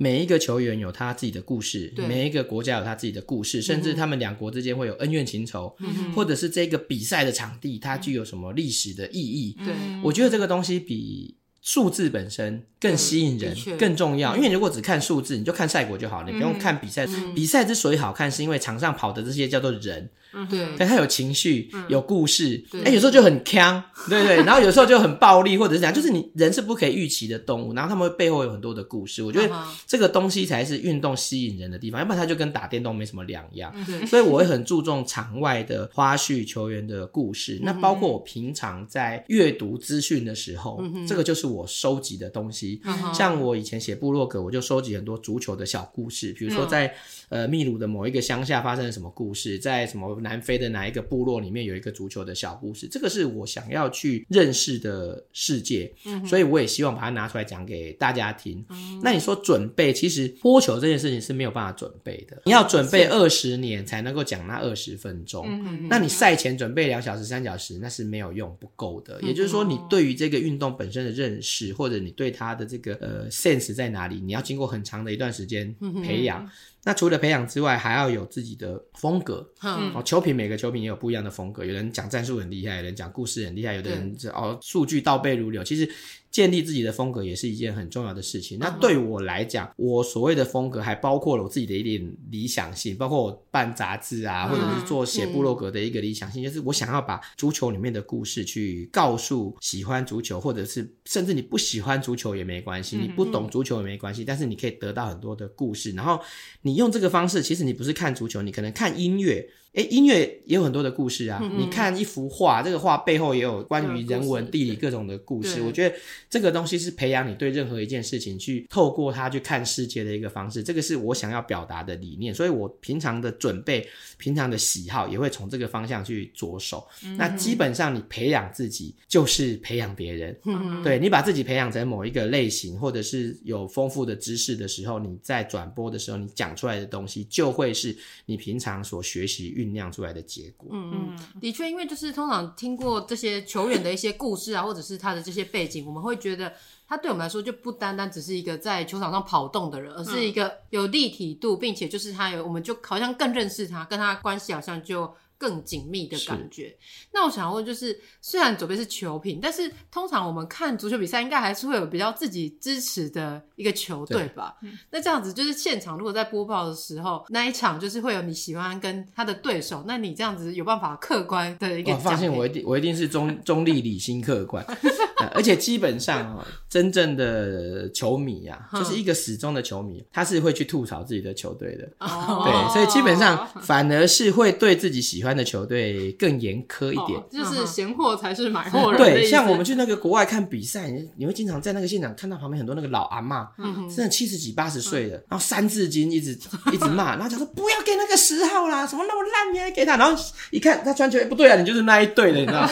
每一个球员有他自己的故事，每一个国家有他自己的故事，甚至他们两国之间会有恩怨情仇，嗯、或者是这个比赛的场地它具有什么历史的意义。对，我觉得这个东西比。数字本身更吸引人，更重要。因为如果只看数字，你就看赛果就好，你不用看比赛。嗯、比赛之所以好看，是因为场上跑的这些叫做人。嗯，对，但他有情绪，嗯，有故事，哎、欸，有时候就很锵，对对，然后有时候就很暴力，或者是怎样，就是你人是不可以预期的动物，然后他们背后有很多的故事，我觉得这个东西才是运动吸引人的地方，要不然他就跟打电动没什么两样。嗯，所以我会很注重场外的花絮、球员的故事，那包括我平常在阅读资讯的时候，嗯，这个就是我收集的东西。嗯，像我以前写部落格，我就收集很多足球的小故事，比如说在。呃，秘鲁的某一个乡下发生了什么故事？在什么南非的哪一个部落里面有一个足球的小故事？这个是我想要去认识的世界，嗯、所以我也希望把它拿出来讲给大家听。嗯、那你说准备，其实播球这件事情是没有办法准备的，你要准备二十年才能够讲那二十分钟。嗯、那你赛前准备两小时、三小时，那是没有用、不够的。也就是说，你对于这个运动本身的认识，或者你对他的这个呃 sense 在哪里，你要经过很长的一段时间培养。嗯那除了培养之外，还要有自己的风格。嗯，哦，球评每个球评也有不一样的风格，有人讲战术很厉害，有人讲故事很厉害，有的人哦数据倒背如流。其实。建立自己的风格也是一件很重要的事情。那对我来讲，我所谓的风格还包括了我自己的一点理想性，包括我办杂志啊，或者是做写部落格的一个理想性，就是我想要把足球里面的故事去告诉喜欢足球，或者是甚至你不喜欢足球也没关系，你不懂足球也没关系，但是你可以得到很多的故事。然后你用这个方式，其实你不是看足球，你可能看音乐。诶，音乐也有很多的故事啊！嗯嗯，你看一幅画，这个画背后也有关于人文、地理各种的故事。我觉得这个东西是培养你对任何一件事情去透过它去看世界的一个方式。这个是我想要表达的理念，所以我平常的准备、平常的喜好也会从这个方向去着手。那基本上你培养自己就是培养别人。嗯嗯，对，你把自己培养成某一个类型，或者是有丰富的知识的时候，你在转播的时候，你讲出来的东西就会是你平常所学习。酝酿出来的结果，嗯嗯，的确，因为就是通常听过这些球员的一些故事啊，或者是他的这些背景，我们会觉得他对我们来说就不单单只是一个在球场上跑动的人，而是一个有立体度，并且就是他有，我们就好像更认识他，跟他关系好像就。更紧密的感觉。那我想问，就是虽然左边是球评，但是通常我们看足球比赛，应该还是会有比较自己支持的一个球队吧？那这样子就是现场如果在播报的时候，那一场就是会有你喜欢跟他的对手，那你这样子有办法客观的一个？我发现我一定我一定是中中立、理性、客观，(laughs) 而且基本上哦，真正的球迷啊，就是一个始终的球迷，他是会去吐槽自己的球队的。哦，对，所以基本上反而是会对自己喜欢的球队更严苛一点，哦、就是闲货才是买货人。对，像我们去那个国外看比赛，你会经常在那个现场看到旁边很多那个老阿妈，嗯，真的七十几、八十岁的，然后三字经一直一直骂，然后讲说不要给那个十号啦，什么那么烂，你还给他，然后一看他传球，不对啊，你就是那一队的，你知道吗？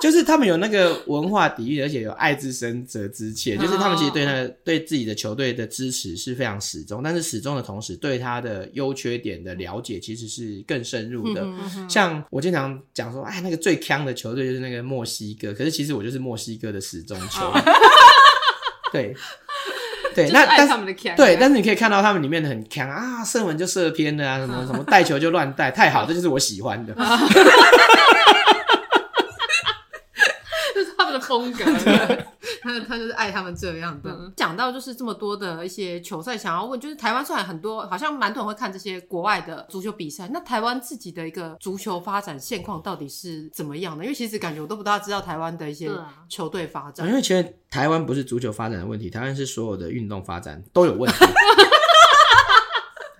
就是他们有那个文化底蕴，而且有爱之深责之切，就是他们其实对那个对自己的球队的支持是非常始终，但是始终的同时，对他的优缺点的了解其实是更深入的。像我经常讲说，哎，那个最强的球队就是那个墨西哥，可是其实我就是墨西哥的始终球。对 (laughs) 对，(laughs) 那但是对，但是你可以看到他们里面的很强啊，射门就射偏了啊，什么什么带球就乱带，太好，这就是我喜欢的。风格，(laughs) 他他就是爱他们这样的。讲、嗯、到就是这么多的一些球赛，想要问，就是台湾虽然很多，好像蛮多人会看这些国外的足球比赛，那台湾自己的一个足球发展现况到底是怎么样的？因为其实感觉我都不大知道台湾的一些球队发展。因为其实台湾不是足球发展的问题，台湾是所有的运动发展都有问题。(laughs)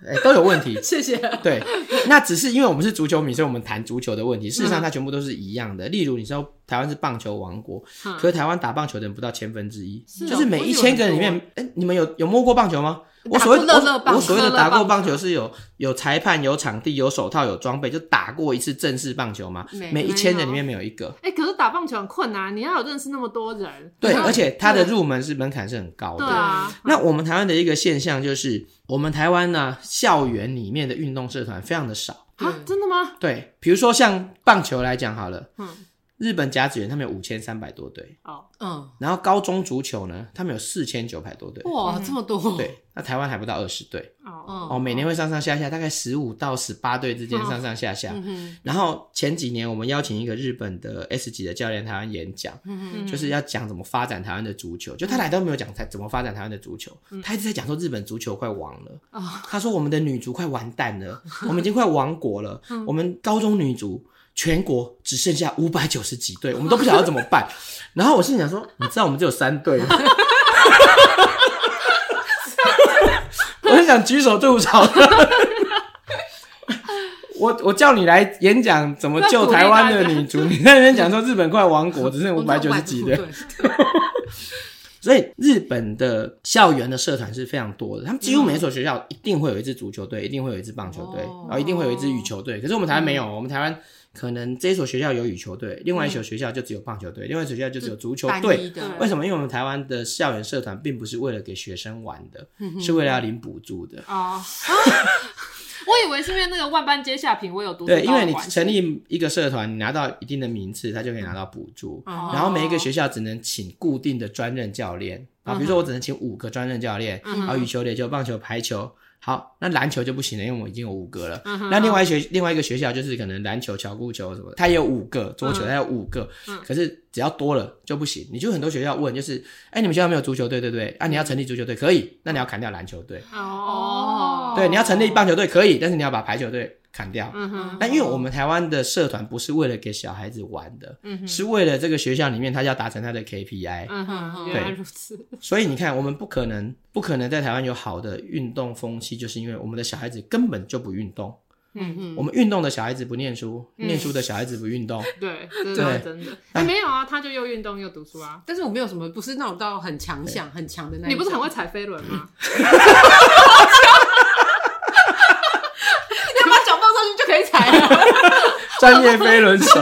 哎、欸，都有问题。谢谢。对，那只是因为我们是足球迷，所以我们谈足球的问题。事实上，它全部都是一样的。嗯、例如，你知道台湾是棒球王国，嗯、可是台湾打棒球的人不到千分之一，就是每一千个人里面，哎、欸，你们有有摸过棒球吗？我所谓乐乐棒，我所谓的打过棒球是有有裁判、有场地、有手套、有装备，就打过一次正式棒球嘛。每一千人里面没有一个。哎，可是打棒球很困难，你要有认识那么多人。对，而且它的入门是门槛是很高的。对啊。那我们台湾的一个现象就是，我们台湾呢校园里面的运动社团非常的少啊，真的吗？对，比如说像棒球来讲好了，嗯。日本甲子园他们有五千三百多队。哦，嗯，然后高中足球呢，他们有四千九百多队，哇，这么多，对，那台湾还不到二十队。哦，哦，每年会上上下下，大概十五到十八队之间上上下下，然后前几年我们邀请一个日本的 S 级的教练台湾演讲，就是要讲怎么发展台湾的足球，就他来都没有讲怎么发展台湾的足球，他一直在讲说日本足球快亡了，他说我们的女足快完蛋了，(laughs) 我们已经快亡国了，我们高中女足。全国只剩下五百九十几队，我们都不晓得怎么办。(laughs) 然后我心里想说，你知道我们只有三队吗？(laughs) 我很想举手吐槽。(laughs) 我我叫你来演讲怎么救台湾的女足，你在那边讲说日本快亡国，只剩五百九十几队。所以日本的校园的社团是非常多的，他们几乎每一所学校一定会有一支足球队，一定会有一支棒球队，然后一定会有一支羽球队。可是我们台湾没有，我们台湾。可能这一所学校有羽球队，另外一所学校就只有棒球队，嗯、另外一所学校就只有足球队。为什么？因为我们台湾的校园社团并不是为了给学生玩的，嗯、是为了要领补助的。哦，(laughs) 我以为是因为那个万般皆下品，我有读。对，因为你成立一个社团，你拿到一定的名次，他就可以拿到补助。哦、然后每一个学校只能请固定的专任教练啊，比如说我只能请五个专任教练，嗯、然后羽球、垒球、棒球、排球。好，那篮球就不行了，因为我们已经有五个了。那另外一学另外一个学校就是可能篮球、巧固球什么，它也有五个，桌球它有五个，嗯、可是只要多了就不行。你就很多学校问，就是，哎、欸，你们学校没有足球队，对不对？啊，你要成立足球队可以，那你要砍掉篮球队。哦，对，你要成立棒球队可以，但是你要把排球队。砍掉，嗯哼。但因为我们台湾的社团不是为了给小孩子玩的，嗯哼，是为了这个学校里面他要达成他的 KPI，嗯哼，对，原来如此。(laughs) 所以你看，我们不可能不可能在台湾有好的运动风气，就是因为我们的小孩子根本就不运动，嗯嗯。我们运动的小孩子不念书，念书的小孩子不运动，(laughs) 对，真的真的。哎，没有啊，他就又运动又读书啊。但是我没有什么，不是那种到很强项、很强的那种。你不是很会踩飞轮吗？(laughs) 可以踩了，(laughs) 专业飞轮手，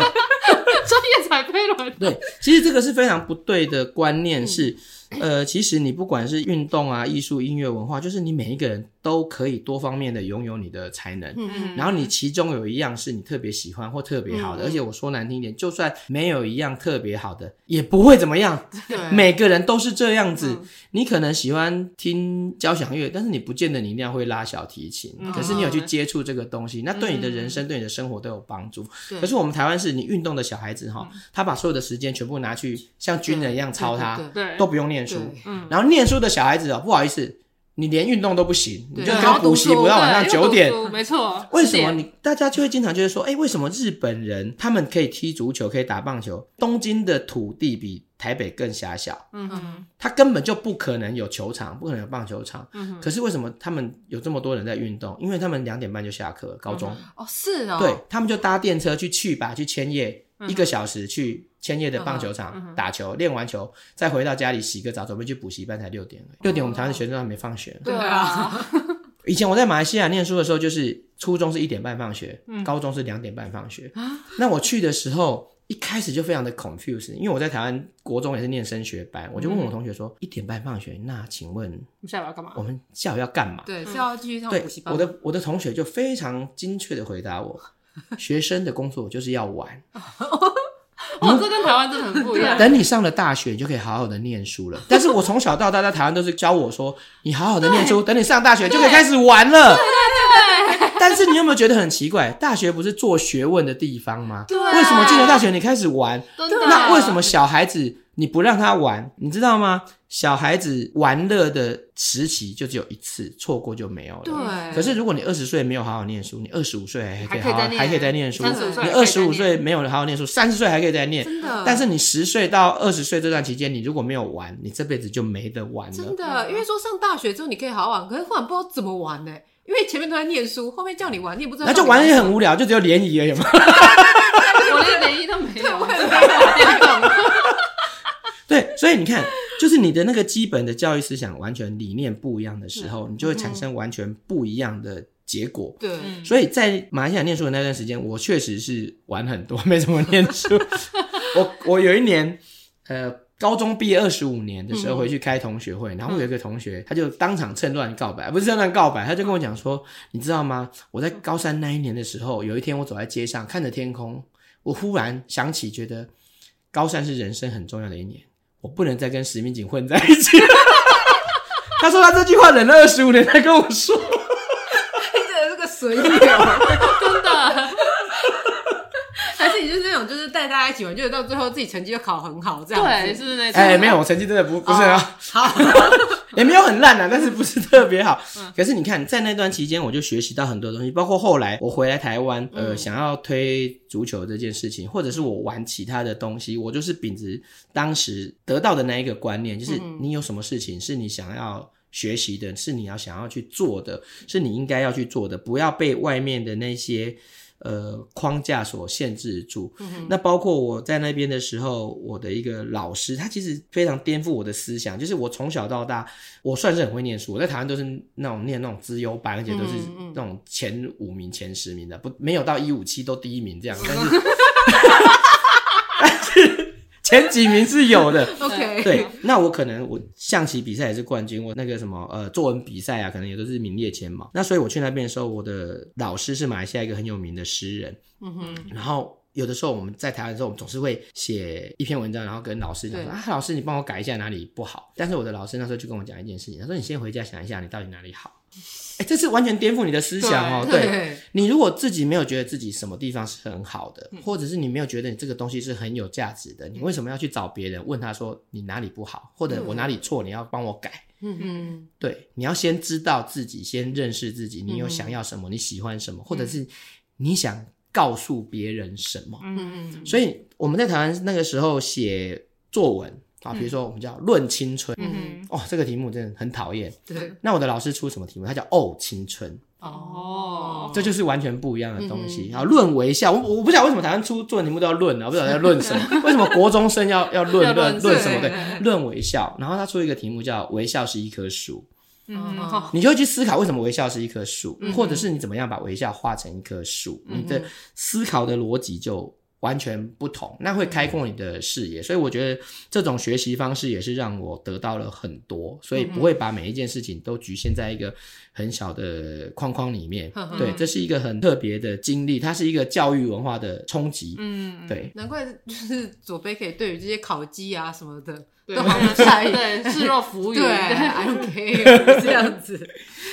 专业踩飞轮。对，其实这个是非常不对的观念，是。呃，其实你不管是运动啊、艺术、音乐、文化，就是你每一个人都可以多方面的拥有你的才能。嗯嗯。然后你其中有一样是你特别喜欢或特别好的，而且我说难听一点，就算没有一样特别好的，也不会怎么样。对。每个人都是这样子。你可能喜欢听交响乐，但是你不见得你一定要会拉小提琴。可是你有去接触这个东西，那对你的人生、对你的生活都有帮助。可是我们台湾是你运动的小孩子哈，他把所有的时间全部拿去像军人一样操他，对，都不用念。书，嗯，然后念书的小孩子哦，不好意思，你连运动都不行，你就跟补习不到晚上九点，没错。(laughs) 为什么你大家就会经常就是说，哎，为什么日本人他们可以踢足球，可以打棒球？东京的土地比台北更狭小，嗯哼，他根本就不可能有球场，不可能有棒球场。嗯哼，可是为什么他们有这么多人在运动？因为他们两点半就下课，高中哦，是哦，对，他们就搭电车去去吧，去千叶。一个小时去千叶的棒球场打球，练完球再回到家里洗个澡，准备去补习班，才六点。六点我们台湾的学生都还没放学。对啊，(laughs) 以前我在马来西亚念书的时候，就是初中是一点半放学，高中是两点半放学。那我去的时候，一开始就非常的 confused，因为我在台湾国中也是念升学班，我就问我同学说：一点半放学，那请问下午要干嘛？我们下午要干嘛？对，是要继续上补习班。我的我的同学就非常精确的回答我。(laughs) 学生的工作就是要玩，(laughs) 哦，这跟台湾真的很不一样。等你上了大学，你就可以好好的念书了。(laughs) 但是我从小到大在台湾都是教我说，你好好的念书，等你上大学就可以开始玩了。对对对。但是你有没有觉得很奇怪？大学不是做学问的地方吗？对。为什么进了大学你开始玩？那为什么小孩子？你不让他玩，你知道吗？小孩子玩乐的时期就只有一次，错过就没有了。对。可是如果你二十岁没有好好念书，你二十五岁还可以好好，还可以再念书。你二十五岁没有好好念书，三十岁还可以再念。真的。但是你十岁到二十岁这段期间，你如果没有玩，你这辈子就没得玩了。真的，因为说上大学之后你可以好好玩，可是忽然不知道怎么玩呢？因为前面都在念书，后面叫你玩，你也不知道。那就玩也很无聊，就只有联谊而已嘛。(laughs) 我连联谊都没有。对，所以你看，就是你的那个基本的教育思想完全理念不一样的时候，你就会产生完全不一样的结果。对，所以在马来西亚念书的那段时间，我确实是玩很多，没怎么念书。(laughs) 我我有一年，呃，高中毕业二十五年的时候回去开同学会，然后有一个同学，他就当场趁乱告白，不是趁乱告白，他就跟我讲说，你知道吗？我在高三那一年的时候，有一天我走在街上，看着天空，我忽然想起，觉得高三是人生很重要的一年。我不能再跟石明景混在一起。(laughs) 他说他这句话忍了二十五年才跟我说，你真的是个随意就是那种，就是带大家一起玩，就是到最后自己成绩又考很好这样子，对，是不是那种？哎、欸，没有，我成绩真的不不是很好，哦、好，(laughs) 也没有很烂啊，但是不是特别好。(laughs) 可是你看，在那段期间，我就学习到很多东西，包括后来我回来台湾，呃，想要推足球这件事情，或者是我玩其他的东西，我就是秉持当时得到的那一个观念，就是你有什么事情是你想要学习的，是你要想要去做的，是你应该要去做的，不要被外面的那些。呃，框架所限制住。嗯、那包括我在那边的时候，我的一个老师，他其实非常颠覆我的思想。就是我从小到大，我算是很会念书。我在台湾都是那种念那种资优班，而且都是那种前五名、前十名的，不没有到一五七都第一名这样。但是，但是前几名是有的，(laughs) OK，对，那我可能我象棋比赛也是冠军，我那个什么呃作文比赛啊，可能也都是名列前茅。那所以我去那边的时候，我的老师是马来西亚一个很有名的诗人，嗯哼，然后有的时候我们在台湾的时候，我们总是会写一篇文章，然后跟老师讲说啊，老师你帮我改一下哪里不好。但是我的老师那时候就跟我讲一件事情，他说你先回家想一下你到底哪里好。哎、欸，这是完全颠覆你的思想哦！对，对你如果自己没有觉得自己什么地方是很好的，或者是你没有觉得你这个东西是很有价值的，你为什么要去找别人问他说你哪里不好，或者我哪里错，你要帮我改？嗯嗯，对，你要先知道自己，先认识自己，你有想要什么，你喜欢什么，或者是你想告诉别人什么？嗯嗯。所以我们在台湾那个时候写作文。啊，比如说我们叫《论青春》，嗯，哦，这个题目真的很讨厌。对，那我的老师出什么题目？他叫《哦青春》。哦，这就是完全不一样的东西。然后《论微笑》，我我不晓得为什么台湾出作文题目都要论啊，我不晓得要论什么？为什么国中生要要论论论什么？对，论微笑。然后他出一个题目叫《微笑是一棵树》。嗯，你就会去思考为什么微笑是一棵树，或者是你怎么样把微笑画成一棵树？你的思考的逻辑就。完全不同，那会开阔你的视野，所以我觉得这种学习方式也是让我得到了很多，所以不会把每一件事情都局限在一个很小的框框里面。对，这是一个很特别的经历，它是一个教育文化的冲击。嗯，对，难怪就是左贝可以对于这些烤鸡啊什么的。都好在意，对，视若浮云，对，I don't care (laughs) 这样子。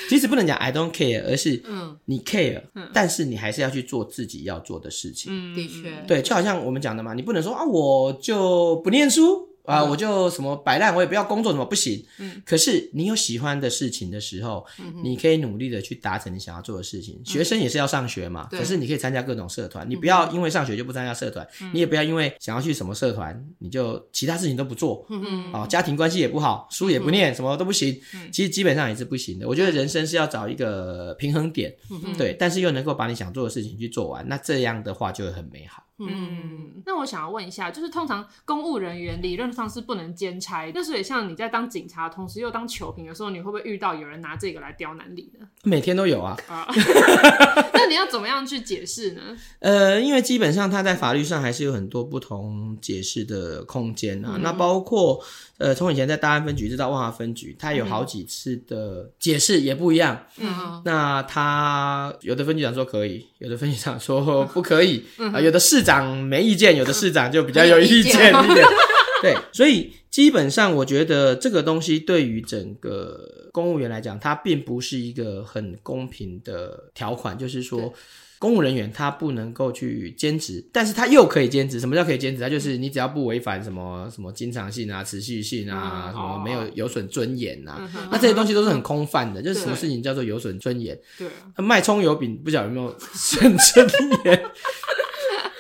其实不能讲 I don't care，而是嗯，你 care，但是你还是要去做自己要做的事情。嗯，的确，对，就好像我们讲的嘛，你不能说啊，我就不念书。啊，我就什么摆烂，我也不要工作，怎么不行？嗯，可是你有喜欢的事情的时候，嗯，你可以努力的去达成你想要做的事情。学生也是要上学嘛，可是你可以参加各种社团，你不要因为上学就不参加社团，你也不要因为想要去什么社团，你就其他事情都不做。嗯嗯，啊，家庭关系也不好，书也不念，什么都不行。其实基本上也是不行的。我觉得人生是要找一个平衡点，对，但是又能够把你想做的事情去做完，那这样的话就会很美好。嗯，那我想要问一下，就是通常公务人员理论上是不能兼差，但是也像你在当警察，同时又当球评的时候，你会不会遇到有人拿这个来刁难你呢？每天都有啊。啊，(laughs) 那你要怎么样去解释呢？呃，因为基本上他在法律上还是有很多不同解释的空间啊。嗯、那包括呃，从以前在大安分局直到万华分局，他有好几次的解释也不一样。嗯，那他有的分局长说可以，有的分析长说不可以啊、有的市长没意见，有的市长就比较有意见一点。(laughs) 对，所以基本上我觉得这个东西对于整个公务员来讲，它并不是一个很公平的条款，就是说。公务人员他不能够去兼职，但是他又可以兼职。什么叫可以兼职？他就是你只要不违反什么什么经常性啊、持续性啊，嗯、什么没有有损尊严啊，嗯、那这些东西都是很空泛的。嗯、就是什么事情叫做有损尊严？对，卖葱油饼不晓得有没有 (laughs) 损尊严？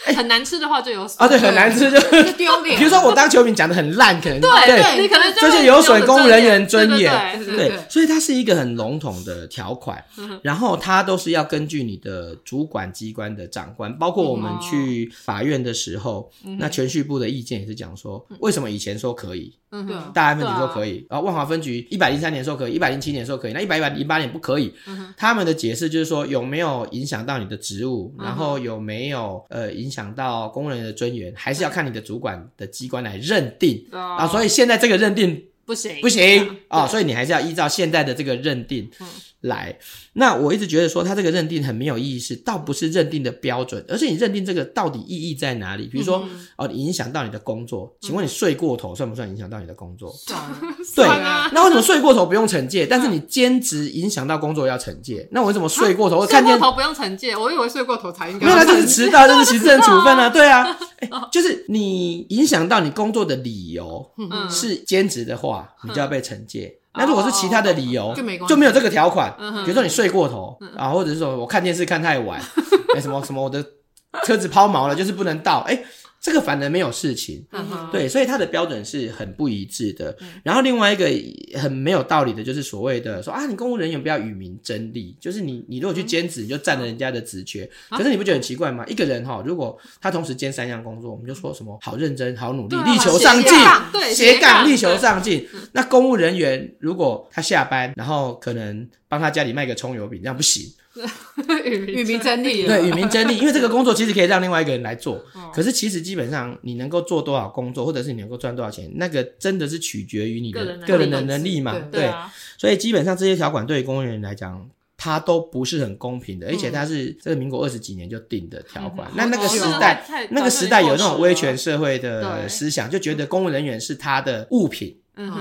哎、很难吃的话就有啊，对，很难吃就丢脸。比如说我当球迷讲的很烂，可能对对，你可能就是有损公务人员尊严，对对，所以它是一个很笼统的条款，然后它都是要根据你的主管机关的长官，包括我们去法院的时候，那全序部的意见也是讲说，为什么以前说可以？嗯，对，大安分局说可以，然后万华分局一百零三年说可以，一百零七年说可以，那一百一百零八年不可以。嗯他们的解释就是说有没有影响到你的职务，然后有没有呃影响到公务人员的尊严，还是要看你的主管的机关来认定。啊。所以现在这个认定不行，不行。啊，所以你还是要依照现在的这个认定来。那我一直觉得说，他这个认定很没有意义，是倒不是认定的标准，而是你认定这个到底意义在哪里？比如说，嗯、哦，影响到你的工作，请问你睡过头算不算影响到你的工作？(laughs) 算了，对。啊、那为什么睡过头不用惩戒，但是你兼职影响到工作要惩戒？那我为什么睡过头？啊、我看见睡过头不用惩戒，我以为睡过头才应该。没有，那就是迟到，就是行政处分啊。(laughs) 对啊，(laughs) 欸、就是你影响到你工作的理由是兼职的话，你就要被惩戒。那如果是其他的理由，就没就没有这个条款。比如说你睡过头啊，或者是说我看电视看太晚，(laughs) 哎什么什么我的车子抛锚了，就是不能到。哎。这个反而没有事情，嗯、对，所以他的标准是很不一致的。嗯、然后另外一个很没有道理的，就是所谓的说啊，你公务人员不要与民争利，就是你你如果去兼职，你就占了人家的职缺。嗯、可是你不觉得很奇怪吗？啊、一个人哈，如果他同时兼三样工作，我们就说什么好认真、好努力、啊、力求上进、对斜杠、力求上进。那公务人员如果他下班，然后可能帮他家里卖个葱油饼，这样不行。与民争利，对，与民争利，因为这个工作其实可以让另外一个人来做，可是其实基本上你能够做多少工作，或者是你能够赚多少钱，那个真的是取决于你的个人的能力嘛，对，所以基本上这些条款对于公务员来讲，它都不是很公平的，而且它是这个民国二十几年就定的条款，那那个时代，那个时代有那种威权社会的思想，就觉得公务人员是他的物品，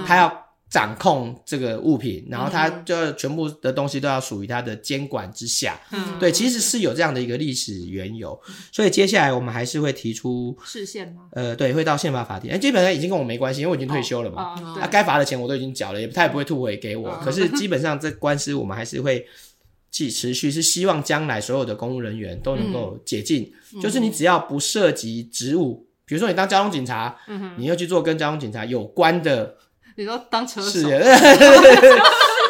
他要。掌控这个物品，然后他就全部的东西都要属于他的监管之下。嗯，对，其实是有这样的一个历史缘由。所以接下来我们还是会提出释宪吗？呃，对，会到宪法法庭。哎，基本上已经跟我没关系，因为我已经退休了嘛。啊，该罚的钱我都已经缴了，也他也不会吐回给我。可是基本上这官司我们还是会继持续，是希望将来所有的公务人员都能够解禁。就是你只要不涉及职务，比如说你当交通警察，你要去做跟交通警察有关的。你说当车手是，(laughs)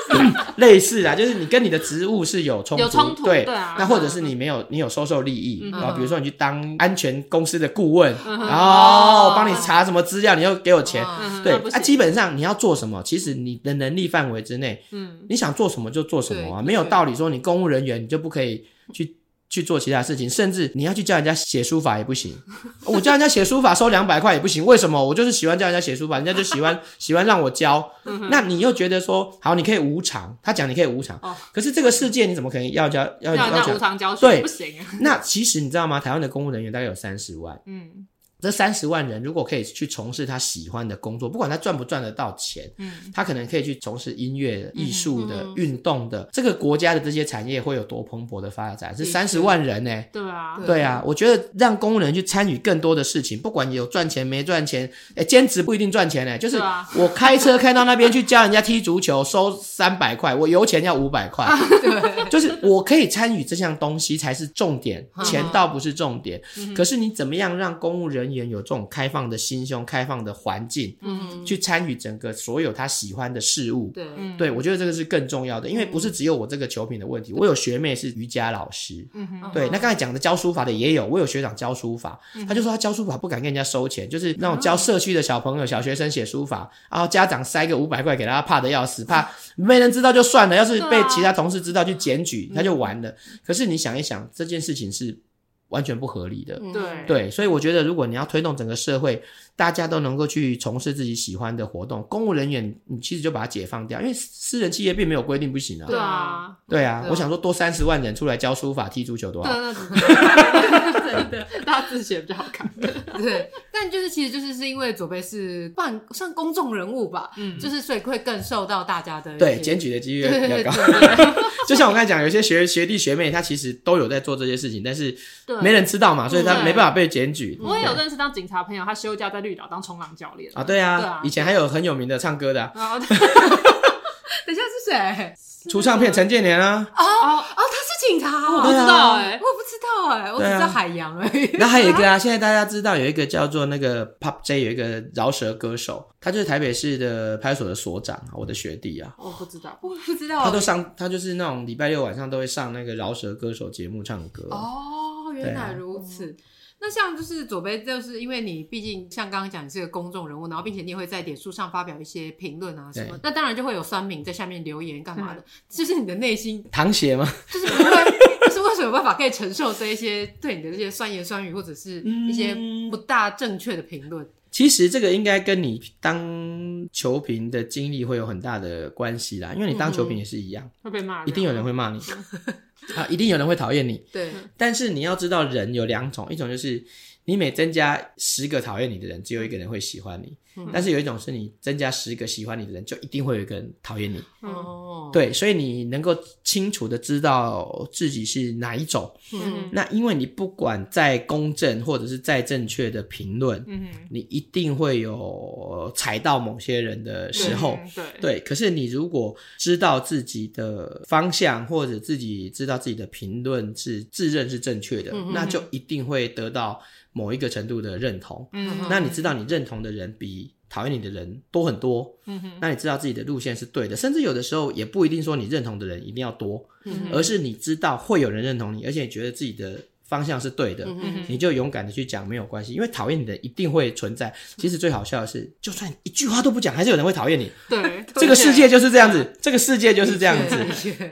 (coughs) 类似啊，就是你跟你的职务是有冲突，有冲突，对，那或者是你没有，你有收受利益，然后比如说你去当安全公司的顾问，然后帮你查什么资料，你又给我钱，对，啊，基本上你要做什么，其实你的能力范围之内，嗯，你想做什么就做什么啊，没有道理说你公务人员你就不可以去。去做其他事情，甚至你要去教人家写书法也不行。(laughs) 我教人家写书法收两百块也不行，为什么？我就是喜欢教人家写书法，人家就喜欢 (laughs) 喜欢让我教。那你又觉得说好，你可以无偿，他讲你可以无偿，可是这个世界你怎么可能要教要要要无偿教学？对，不行。那其实你知道吗？台湾的公务人员大概有三十万。嗯。这三十万人如果可以去从事他喜欢的工作，不管他赚不赚得到钱，嗯，他可能可以去从事音乐、艺术的、运动的，这个国家的这些产业会有多蓬勃的发展？是三十万人呢？对啊，对啊，我觉得让公务人员去参与更多的事情，不管有赚钱没赚钱，哎，兼职不一定赚钱呢。就是我开车开到那边去教人家踢足球，收三百块，我油钱要五百块，对，就是我可以参与这项东西才是重点，钱倒不是重点。可是你怎么样让公务人员有这种开放的心胸、开放的环境，嗯，去参与整个所有他喜欢的事物，对，对我觉得这个是更重要的，因为不是只有我这个球品的问题，我有学妹是瑜伽老师，嗯哼，对，那刚才讲的教书法的也有，我有学长教书法，他就说他教书法不敢跟人家收钱，就是那种教社区的小朋友、小学生写书法，然后家长塞个五百块给他，怕的要死，怕没人知道就算了，要是被其他同事知道去检举，他就完了。可是你想一想，这件事情是。完全不合理的，对。对，所以我觉得，如果你要推动整个社会，大家都能够去从事自己喜欢的活动，公务人员你其实就把它解放掉，因为私人企业并没有规定不行啊。对啊，对啊，我想说多三十万人出来教书法、踢足球多好。(laughs) 真的，大家字写比较好看。(laughs) 对，但就是其实就是是因为左贝是半算公众人物吧，嗯，就是所以会更受到大家的对检举的几率比较高。就像我刚才讲，有些学学弟学妹他其实都有在做这些事情，但是没人知道嘛，所以他没办法被检举。我也有认识当警察朋友，他休假在绿岛当冲浪教练啊，对啊，以前还有很有名的唱歌的，(laughs) 等一下是谁？出唱片陈建年啊。哦哦，他是警察，我不知道哎，我不知道哎，我只知道海洋而已。那还有一个啊，现在大家知道有一个叫做那个 Pop J，有一个饶舌歌手，他就是台北市的派出所的所长，我的学弟啊。我不知道，我不知道。他都上，他就是那种礼拜六晚上都会上那个饶舌歌手节目唱歌。哦，原来如此。那像就是左贝，就是因为你毕竟像刚刚讲，你是个公众人物，然后并且你也会在点书上发表一些评论啊什么，那当然就会有酸民在下面留言干嘛的，就是你的内心 (laughs) 淌血吗？就是不会，就是为什么有办法可以承受这一些对你的这些酸言酸语或者是一些不大正确的评论？其实这个应该跟你当球评的经历会有很大的关系啦，因为你当球评也是一样，会被骂，一定有人会骂你。(laughs) 啊，一定有人会讨厌你。对，但是你要知道，人有两种，一种就是你每增加十个讨厌你的人，只有一个人会喜欢你。但是有一种是你增加十个喜欢你的人，就一定会有一个人讨厌你。哦，对，所以你能够清楚的知道自己是哪一种。嗯，那因为你不管再公正或者是再正确的评论，嗯，你一定会有踩到某些人的时候。对，对。可是你如果知道自己的方向，或者自己知道自己的评论是自认是正确的，那就一定会得到某一个程度的认同。嗯，那你知道你认同的人比讨厌你的人多很多，嗯哼，那你知道自己的路线是对的，甚至有的时候也不一定说你认同的人一定要多，嗯哼，而是你知道会有人认同你，而且你觉得自己的方向是对的，嗯，你就勇敢的去讲没有关系，因为讨厌你的一定会存在。其实最好笑的是，就算一句话都不讲，还是有人会讨厌你。对，这个世界就是这样子，这个世界就是这样子，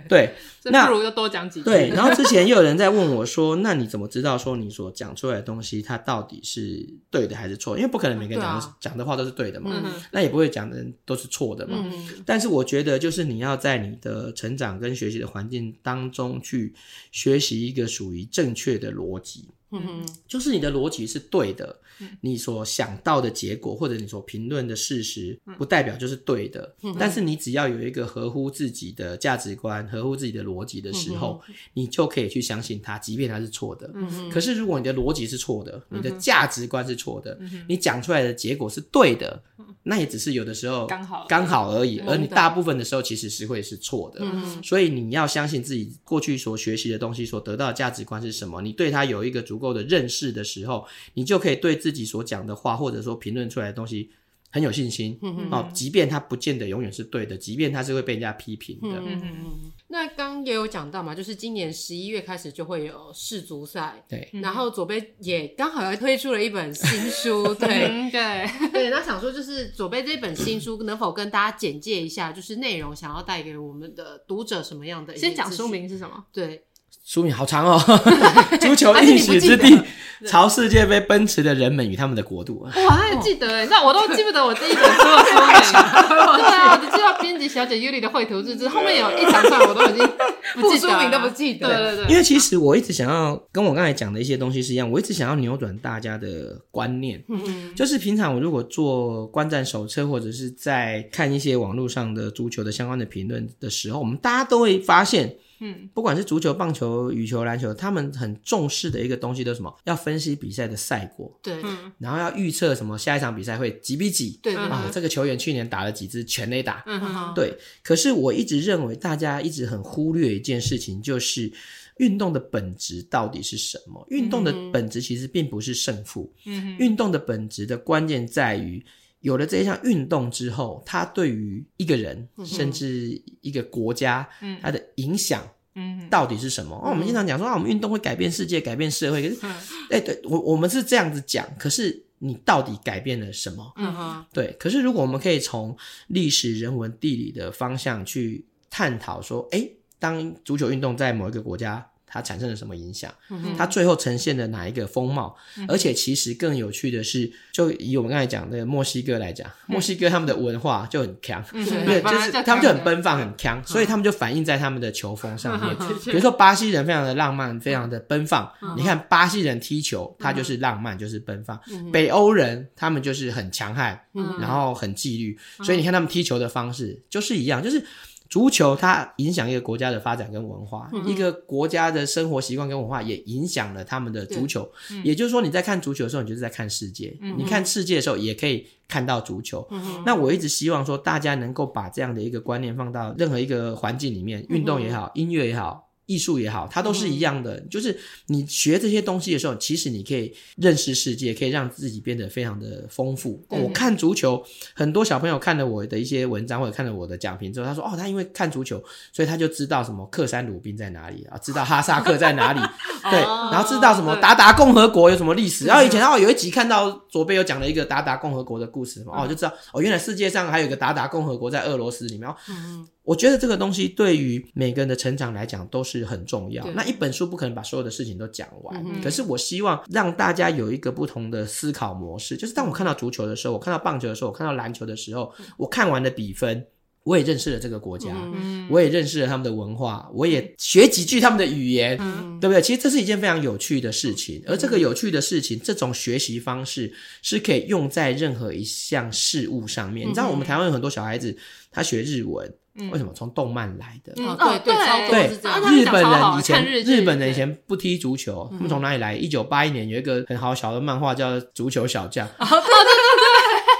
对。那不如就多讲几句。对，然后之前又有人在问我说：“那你怎么知道说你所讲出来的东西，它到底是对的还是错？因为不可能每个人讲的讲的话都是对的嘛，那也不会讲的人都是错的嘛。但是我觉得，就是你要在你的成长跟学习的环境当中去学习一个属于正确的逻辑。”嗯哼，就是你的逻辑是对的，你所想到的结果或者你所评论的事实，不代表就是对的。但是你只要有一个合乎自己的价值观、合乎自己的逻辑的时候，你就可以去相信它，即便它是错的。可是如果你的逻辑是错的，你的价值观是错的，你讲出来的结果是对的，那也只是有的时候刚好。刚好而已。而你大部分的时候其实是会是错的。所以你要相信自己过去所学习的东西，所得到的价值观是什么，你对它有一个足够的认识的时候，你就可以对自己所讲的话，或者说评论出来的东西很有信心。嗯嗯。哦，即便他不见得永远是对的，即便他是会被人家批评的。嗯嗯嗯。那刚也有讲到嘛，就是今年十一月开始就会有世足赛。对。然后左贝也刚好要推出了一本新书。(laughs) 对 (laughs) 对对。那想说，就是左贝这本新书能否跟大家简介一下，就是内容想要带给我们的读者什么样的？先讲书名是什么？对。书名好长哦，(laughs) 足球一席之地，朝世界杯奔驰的人们与他们的国度。哇，还记得哎，那我都记不得我第一本书的书名。(laughs) 对啊，我只知道编辑小姐尤里的绘图日志，后面有一长串我都已经不记得，书名都不记得。对对对。因为其实我一直想要跟我刚才讲的一些东西是一样，我一直想要扭转大家的观念。嗯嗯，就是平常我如果做观战手册，或者是在看一些网络上的足球的相关的评论的时候，我们大家都会发现。嗯，不管是足球、棒球、羽球、篮球，他们很重视的一个东西都是什么？要分析比赛的赛果，对，然后要预测什么下一场比赛会几比几，对啊，这个球员去年打了几支全垒打，嗯哼，对。可是我一直认为，大家一直很忽略一件事情，就是运动的本质到底是什么？运动的本质其实并不是胜负，嗯，运动的本质的关键在于。有了这一项运动之后，它对于一个人，嗯、甚至一个国家，嗯、它的影响，嗯，到底是什么？嗯、哦，我们经常讲说啊，我们运动会改变世界，改变社会。可是，哎、嗯，对我我们是这样子讲，可是你到底改变了什么？嗯哼，对。可是如果我们可以从历史、人文、地理的方向去探讨，说，哎，当足球运动在某一个国家。它产生了什么影响？它最后呈现的哪一个风貌？而且其实更有趣的是，就以我们刚才讲的墨西哥来讲，墨西哥他们的文化就很强，对，就是他们就很奔放、很强，所以他们就反映在他们的球风上面。比如说巴西人非常的浪漫，非常的奔放。你看巴西人踢球，他就是浪漫，就是奔放。北欧人他们就是很强悍，然后很纪律。所以你看他们踢球的方式就是一样，就是。足球它影响一个国家的发展跟文化，嗯、一个国家的生活习惯跟文化也影响了他们的足球。也就是说，你在看足球的时候，你就是在看世界；嗯、你看世界的时候，也可以看到足球。嗯、那我一直希望说，大家能够把这样的一个观念放到任何一个环境里面，运动也好，音乐也好。艺术也好，它都是一样的。嗯、就是你学这些东西的时候，其实你可以认识世界，可以让自己变得非常的丰富。嗯、我看足球，很多小朋友看了我的一些文章或者看了我的讲评之后，他说：“哦，他因为看足球，所以他就知道什么克山鲁宾在哪里啊，知道哈萨克在哪里，(laughs) 对，然后知道什么达达共和国有什么历史。然后以前哦，有一集看到左边有讲了一个达达共和国的故事嘛，哦，就知道哦，原来世界上还有一个达达共和国在俄罗斯里面。哦”嗯我觉得这个东西对于每个人的成长来讲都是很重要。那一本书不可能把所有的事情都讲完，嗯、可是我希望让大家有一个不同的思考模式。就是当我看到足球的时候，我看到棒球的时候，我看到篮球的时候，我看完了比分，我也认识了这个国家，嗯、我也认识了他们的文化，我也学几句他们的语言，嗯、对不对？其实这是一件非常有趣的事情。而这个有趣的事情，这种学习方式是可以用在任何一项事物上面。你知道，我们台湾有很多小孩子，他学日文。为什么从动漫来的？嗯，对对对，日本人以前日本人以前不踢足球，他们从哪里来？一九八一年有一个很好小的漫画叫《足球小将》。(laughs) 对对对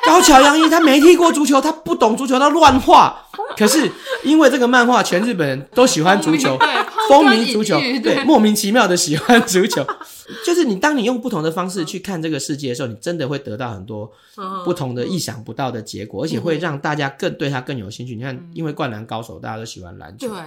对，(laughs) 高桥洋一他没踢过足球，他不懂足球，他乱画。可是因为这个漫画，全日本人都喜欢足球，(laughs) 风靡足球，对，莫名其妙的喜欢足球。(laughs) 就是你，当你用不同的方式去看这个世界的时候，你真的会得到很多不同的、意想不到的结果，而且会让大家更对他更有兴趣。你看，因为《灌篮高手》，大家都喜欢篮球，对，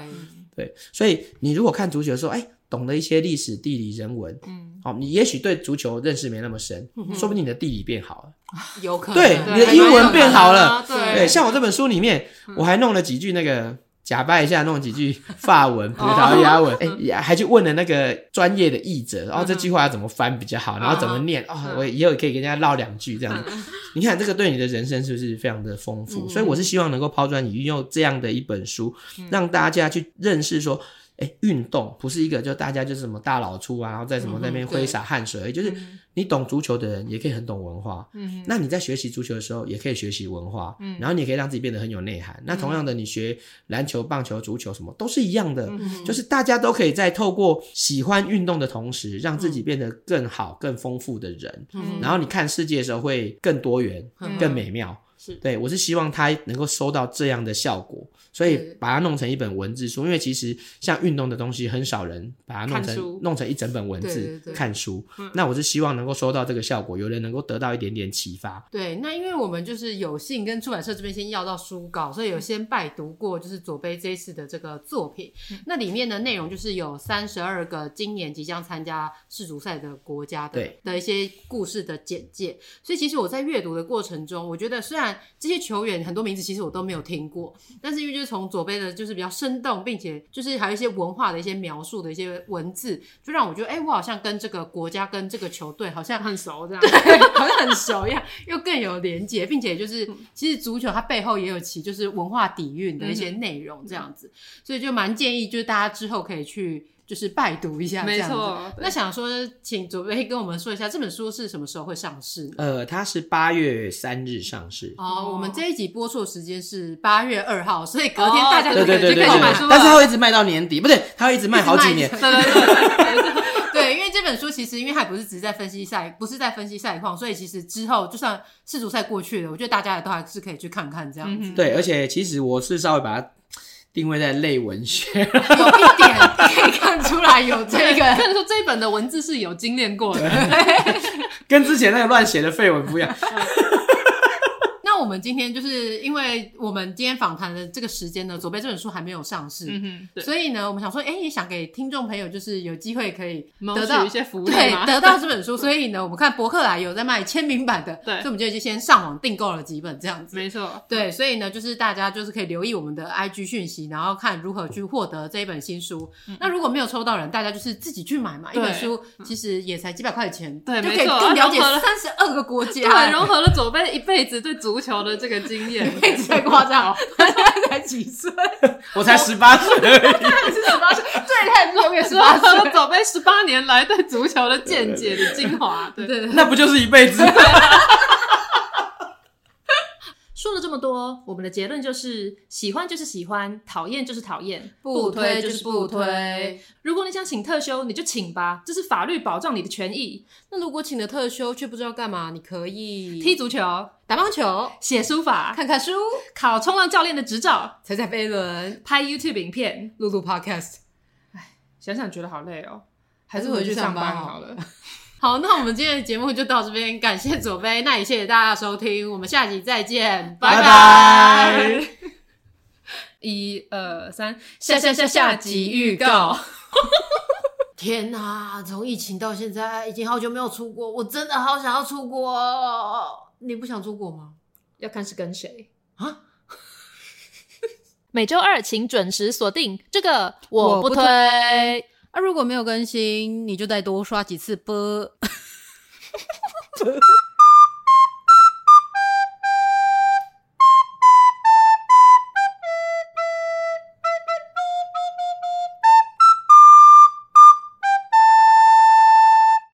对，所以你如果看足球的时候，哎，懂得一些历史、地理、人文，嗯，好，你也许对足球认识没那么深，说不定你的地理变好了，有可能，对，你的英文变好了，对，像我这本书里面，我还弄了几句那个。假扮一下，弄几句法文、葡萄牙文，哎、欸，还去问了那个专业的译者，然后这句话要怎么翻比较好，然后怎么念啊、哦？我以后可以跟人家唠两句这样子。你看这个对你的人生是不是非常的丰富？所以我是希望能够抛砖引玉，用这样的一本书，让大家去认识说。哎，运动不是一个就大家就是什么大老粗啊，然后在什么那边挥洒汗水，嗯、就是你懂足球的人也可以很懂文化。嗯，那你在学习足球的时候也可以学习文化。嗯，然后你也可以让自己变得很有内涵。嗯、那同样的，你学篮球、棒球、足球什么都是一样的，嗯、就是大家都可以在透过喜欢运动的同时，让自己变得更好、更丰富的人。嗯，然后你看世界的时候会更多元、嗯、更美妙。是对，我是希望他能够收到这样的效果。所以把它弄成一本文字书，因为其实像运动的东西，很少人把它弄成弄成一整本文字看书。嗯、那我是希望能够收到这个效果，有人能够得到一点点启发。对，那因为我们就是有幸跟出版社这边先要到书稿，所以有先拜读过，就是佐杯这一次的这个作品。嗯、那里面的内容就是有三十二个今年即将参加世足赛的国家的的一些故事的简介。所以其实我在阅读的过程中，我觉得虽然这些球员很多名字其实我都没有听过，但是因为就是。从左边的，就是比较生动，并且就是还有一些文化的一些描述的一些文字，就让我觉得，哎、欸，我好像跟这个国家、跟这个球队好像很熟，这样，对，好像很熟一样，又更有连结，并且就是，其实足球它背后也有其就是文化底蕴的一些内容，这样子，所以就蛮建议，就是大家之后可以去。就是拜读一下这样子，没错。那想说，请佐杯跟我们说一下这本书是什么时候会上市？呃，它是八月三日上市。哦，我们这一集播出的时间是八月二号，所以隔天大家就可以去买书。但是它会一直卖到年底，不对，它会一直卖好几年。对对对。对，因为这本书其实，因为它不是只是在分析赛，不是在分析赛况，所以其实之后就算世足赛过去了，我觉得大家也都还是可以去看看这样子。对，而且其实我是稍微把它。定位在类文学，有一点可以看出来有这个，(laughs) 看得出这一本的文字是有精炼过的，跟之前那个乱写的废文不一样。我们今天就是因为我们今天访谈的这个时间呢，左贝这本书还没有上市，嗯、所以呢，我们想说，哎，也想给听众朋友就是有机会可以得到一些福利，对，得到这本书。(laughs) 所以呢，我们看博客来有在卖签名版的，对，所以我们就就先上网订购了几本这样子，没错，对，所以呢，就是大家就是可以留意我们的 IG 讯息，然后看如何去获得这一本新书。嗯、那如果没有抽到人，大家就是自己去买嘛，一本书其实也才几百块钱，对，就可以更了解三十二个国家，对，融合了左贝一辈子对足球的这个经验，一直在夸张。(laughs) 他现在才几岁？我才十八岁。对，你是十八岁，最太永远十八岁。佐杯十八年来对足球的见解的精华，对对对，那不就是一辈子？(laughs) 说了这么多，我们的结论就是：喜欢就是喜欢，讨厌就是讨厌，不推就是不推。如果你想请特休，你就请吧，这是法律保障你的权益。那如果请了特休却不知道干嘛，你可以踢足球、打棒球、写书法、看看书、考冲浪教练的执照、踩踩飞轮、拍 YouTube 影片、录录 Podcast。唉，想想觉得好累哦，还是回去上班好了。(laughs) 好，那我们今天的节目就到这边，感谢左飞，那也谢谢大家收听，我们下集再见，拜拜。一二三，下下下下集预告。(laughs) 天哪，从疫情到现在，已经好久没有出国，我真的好想要出国。你不想出国吗？要看是跟谁啊？(laughs) 每周二请准时锁定这个，我不推。那、如果没有更新，你就再多刷几次播。(laughs)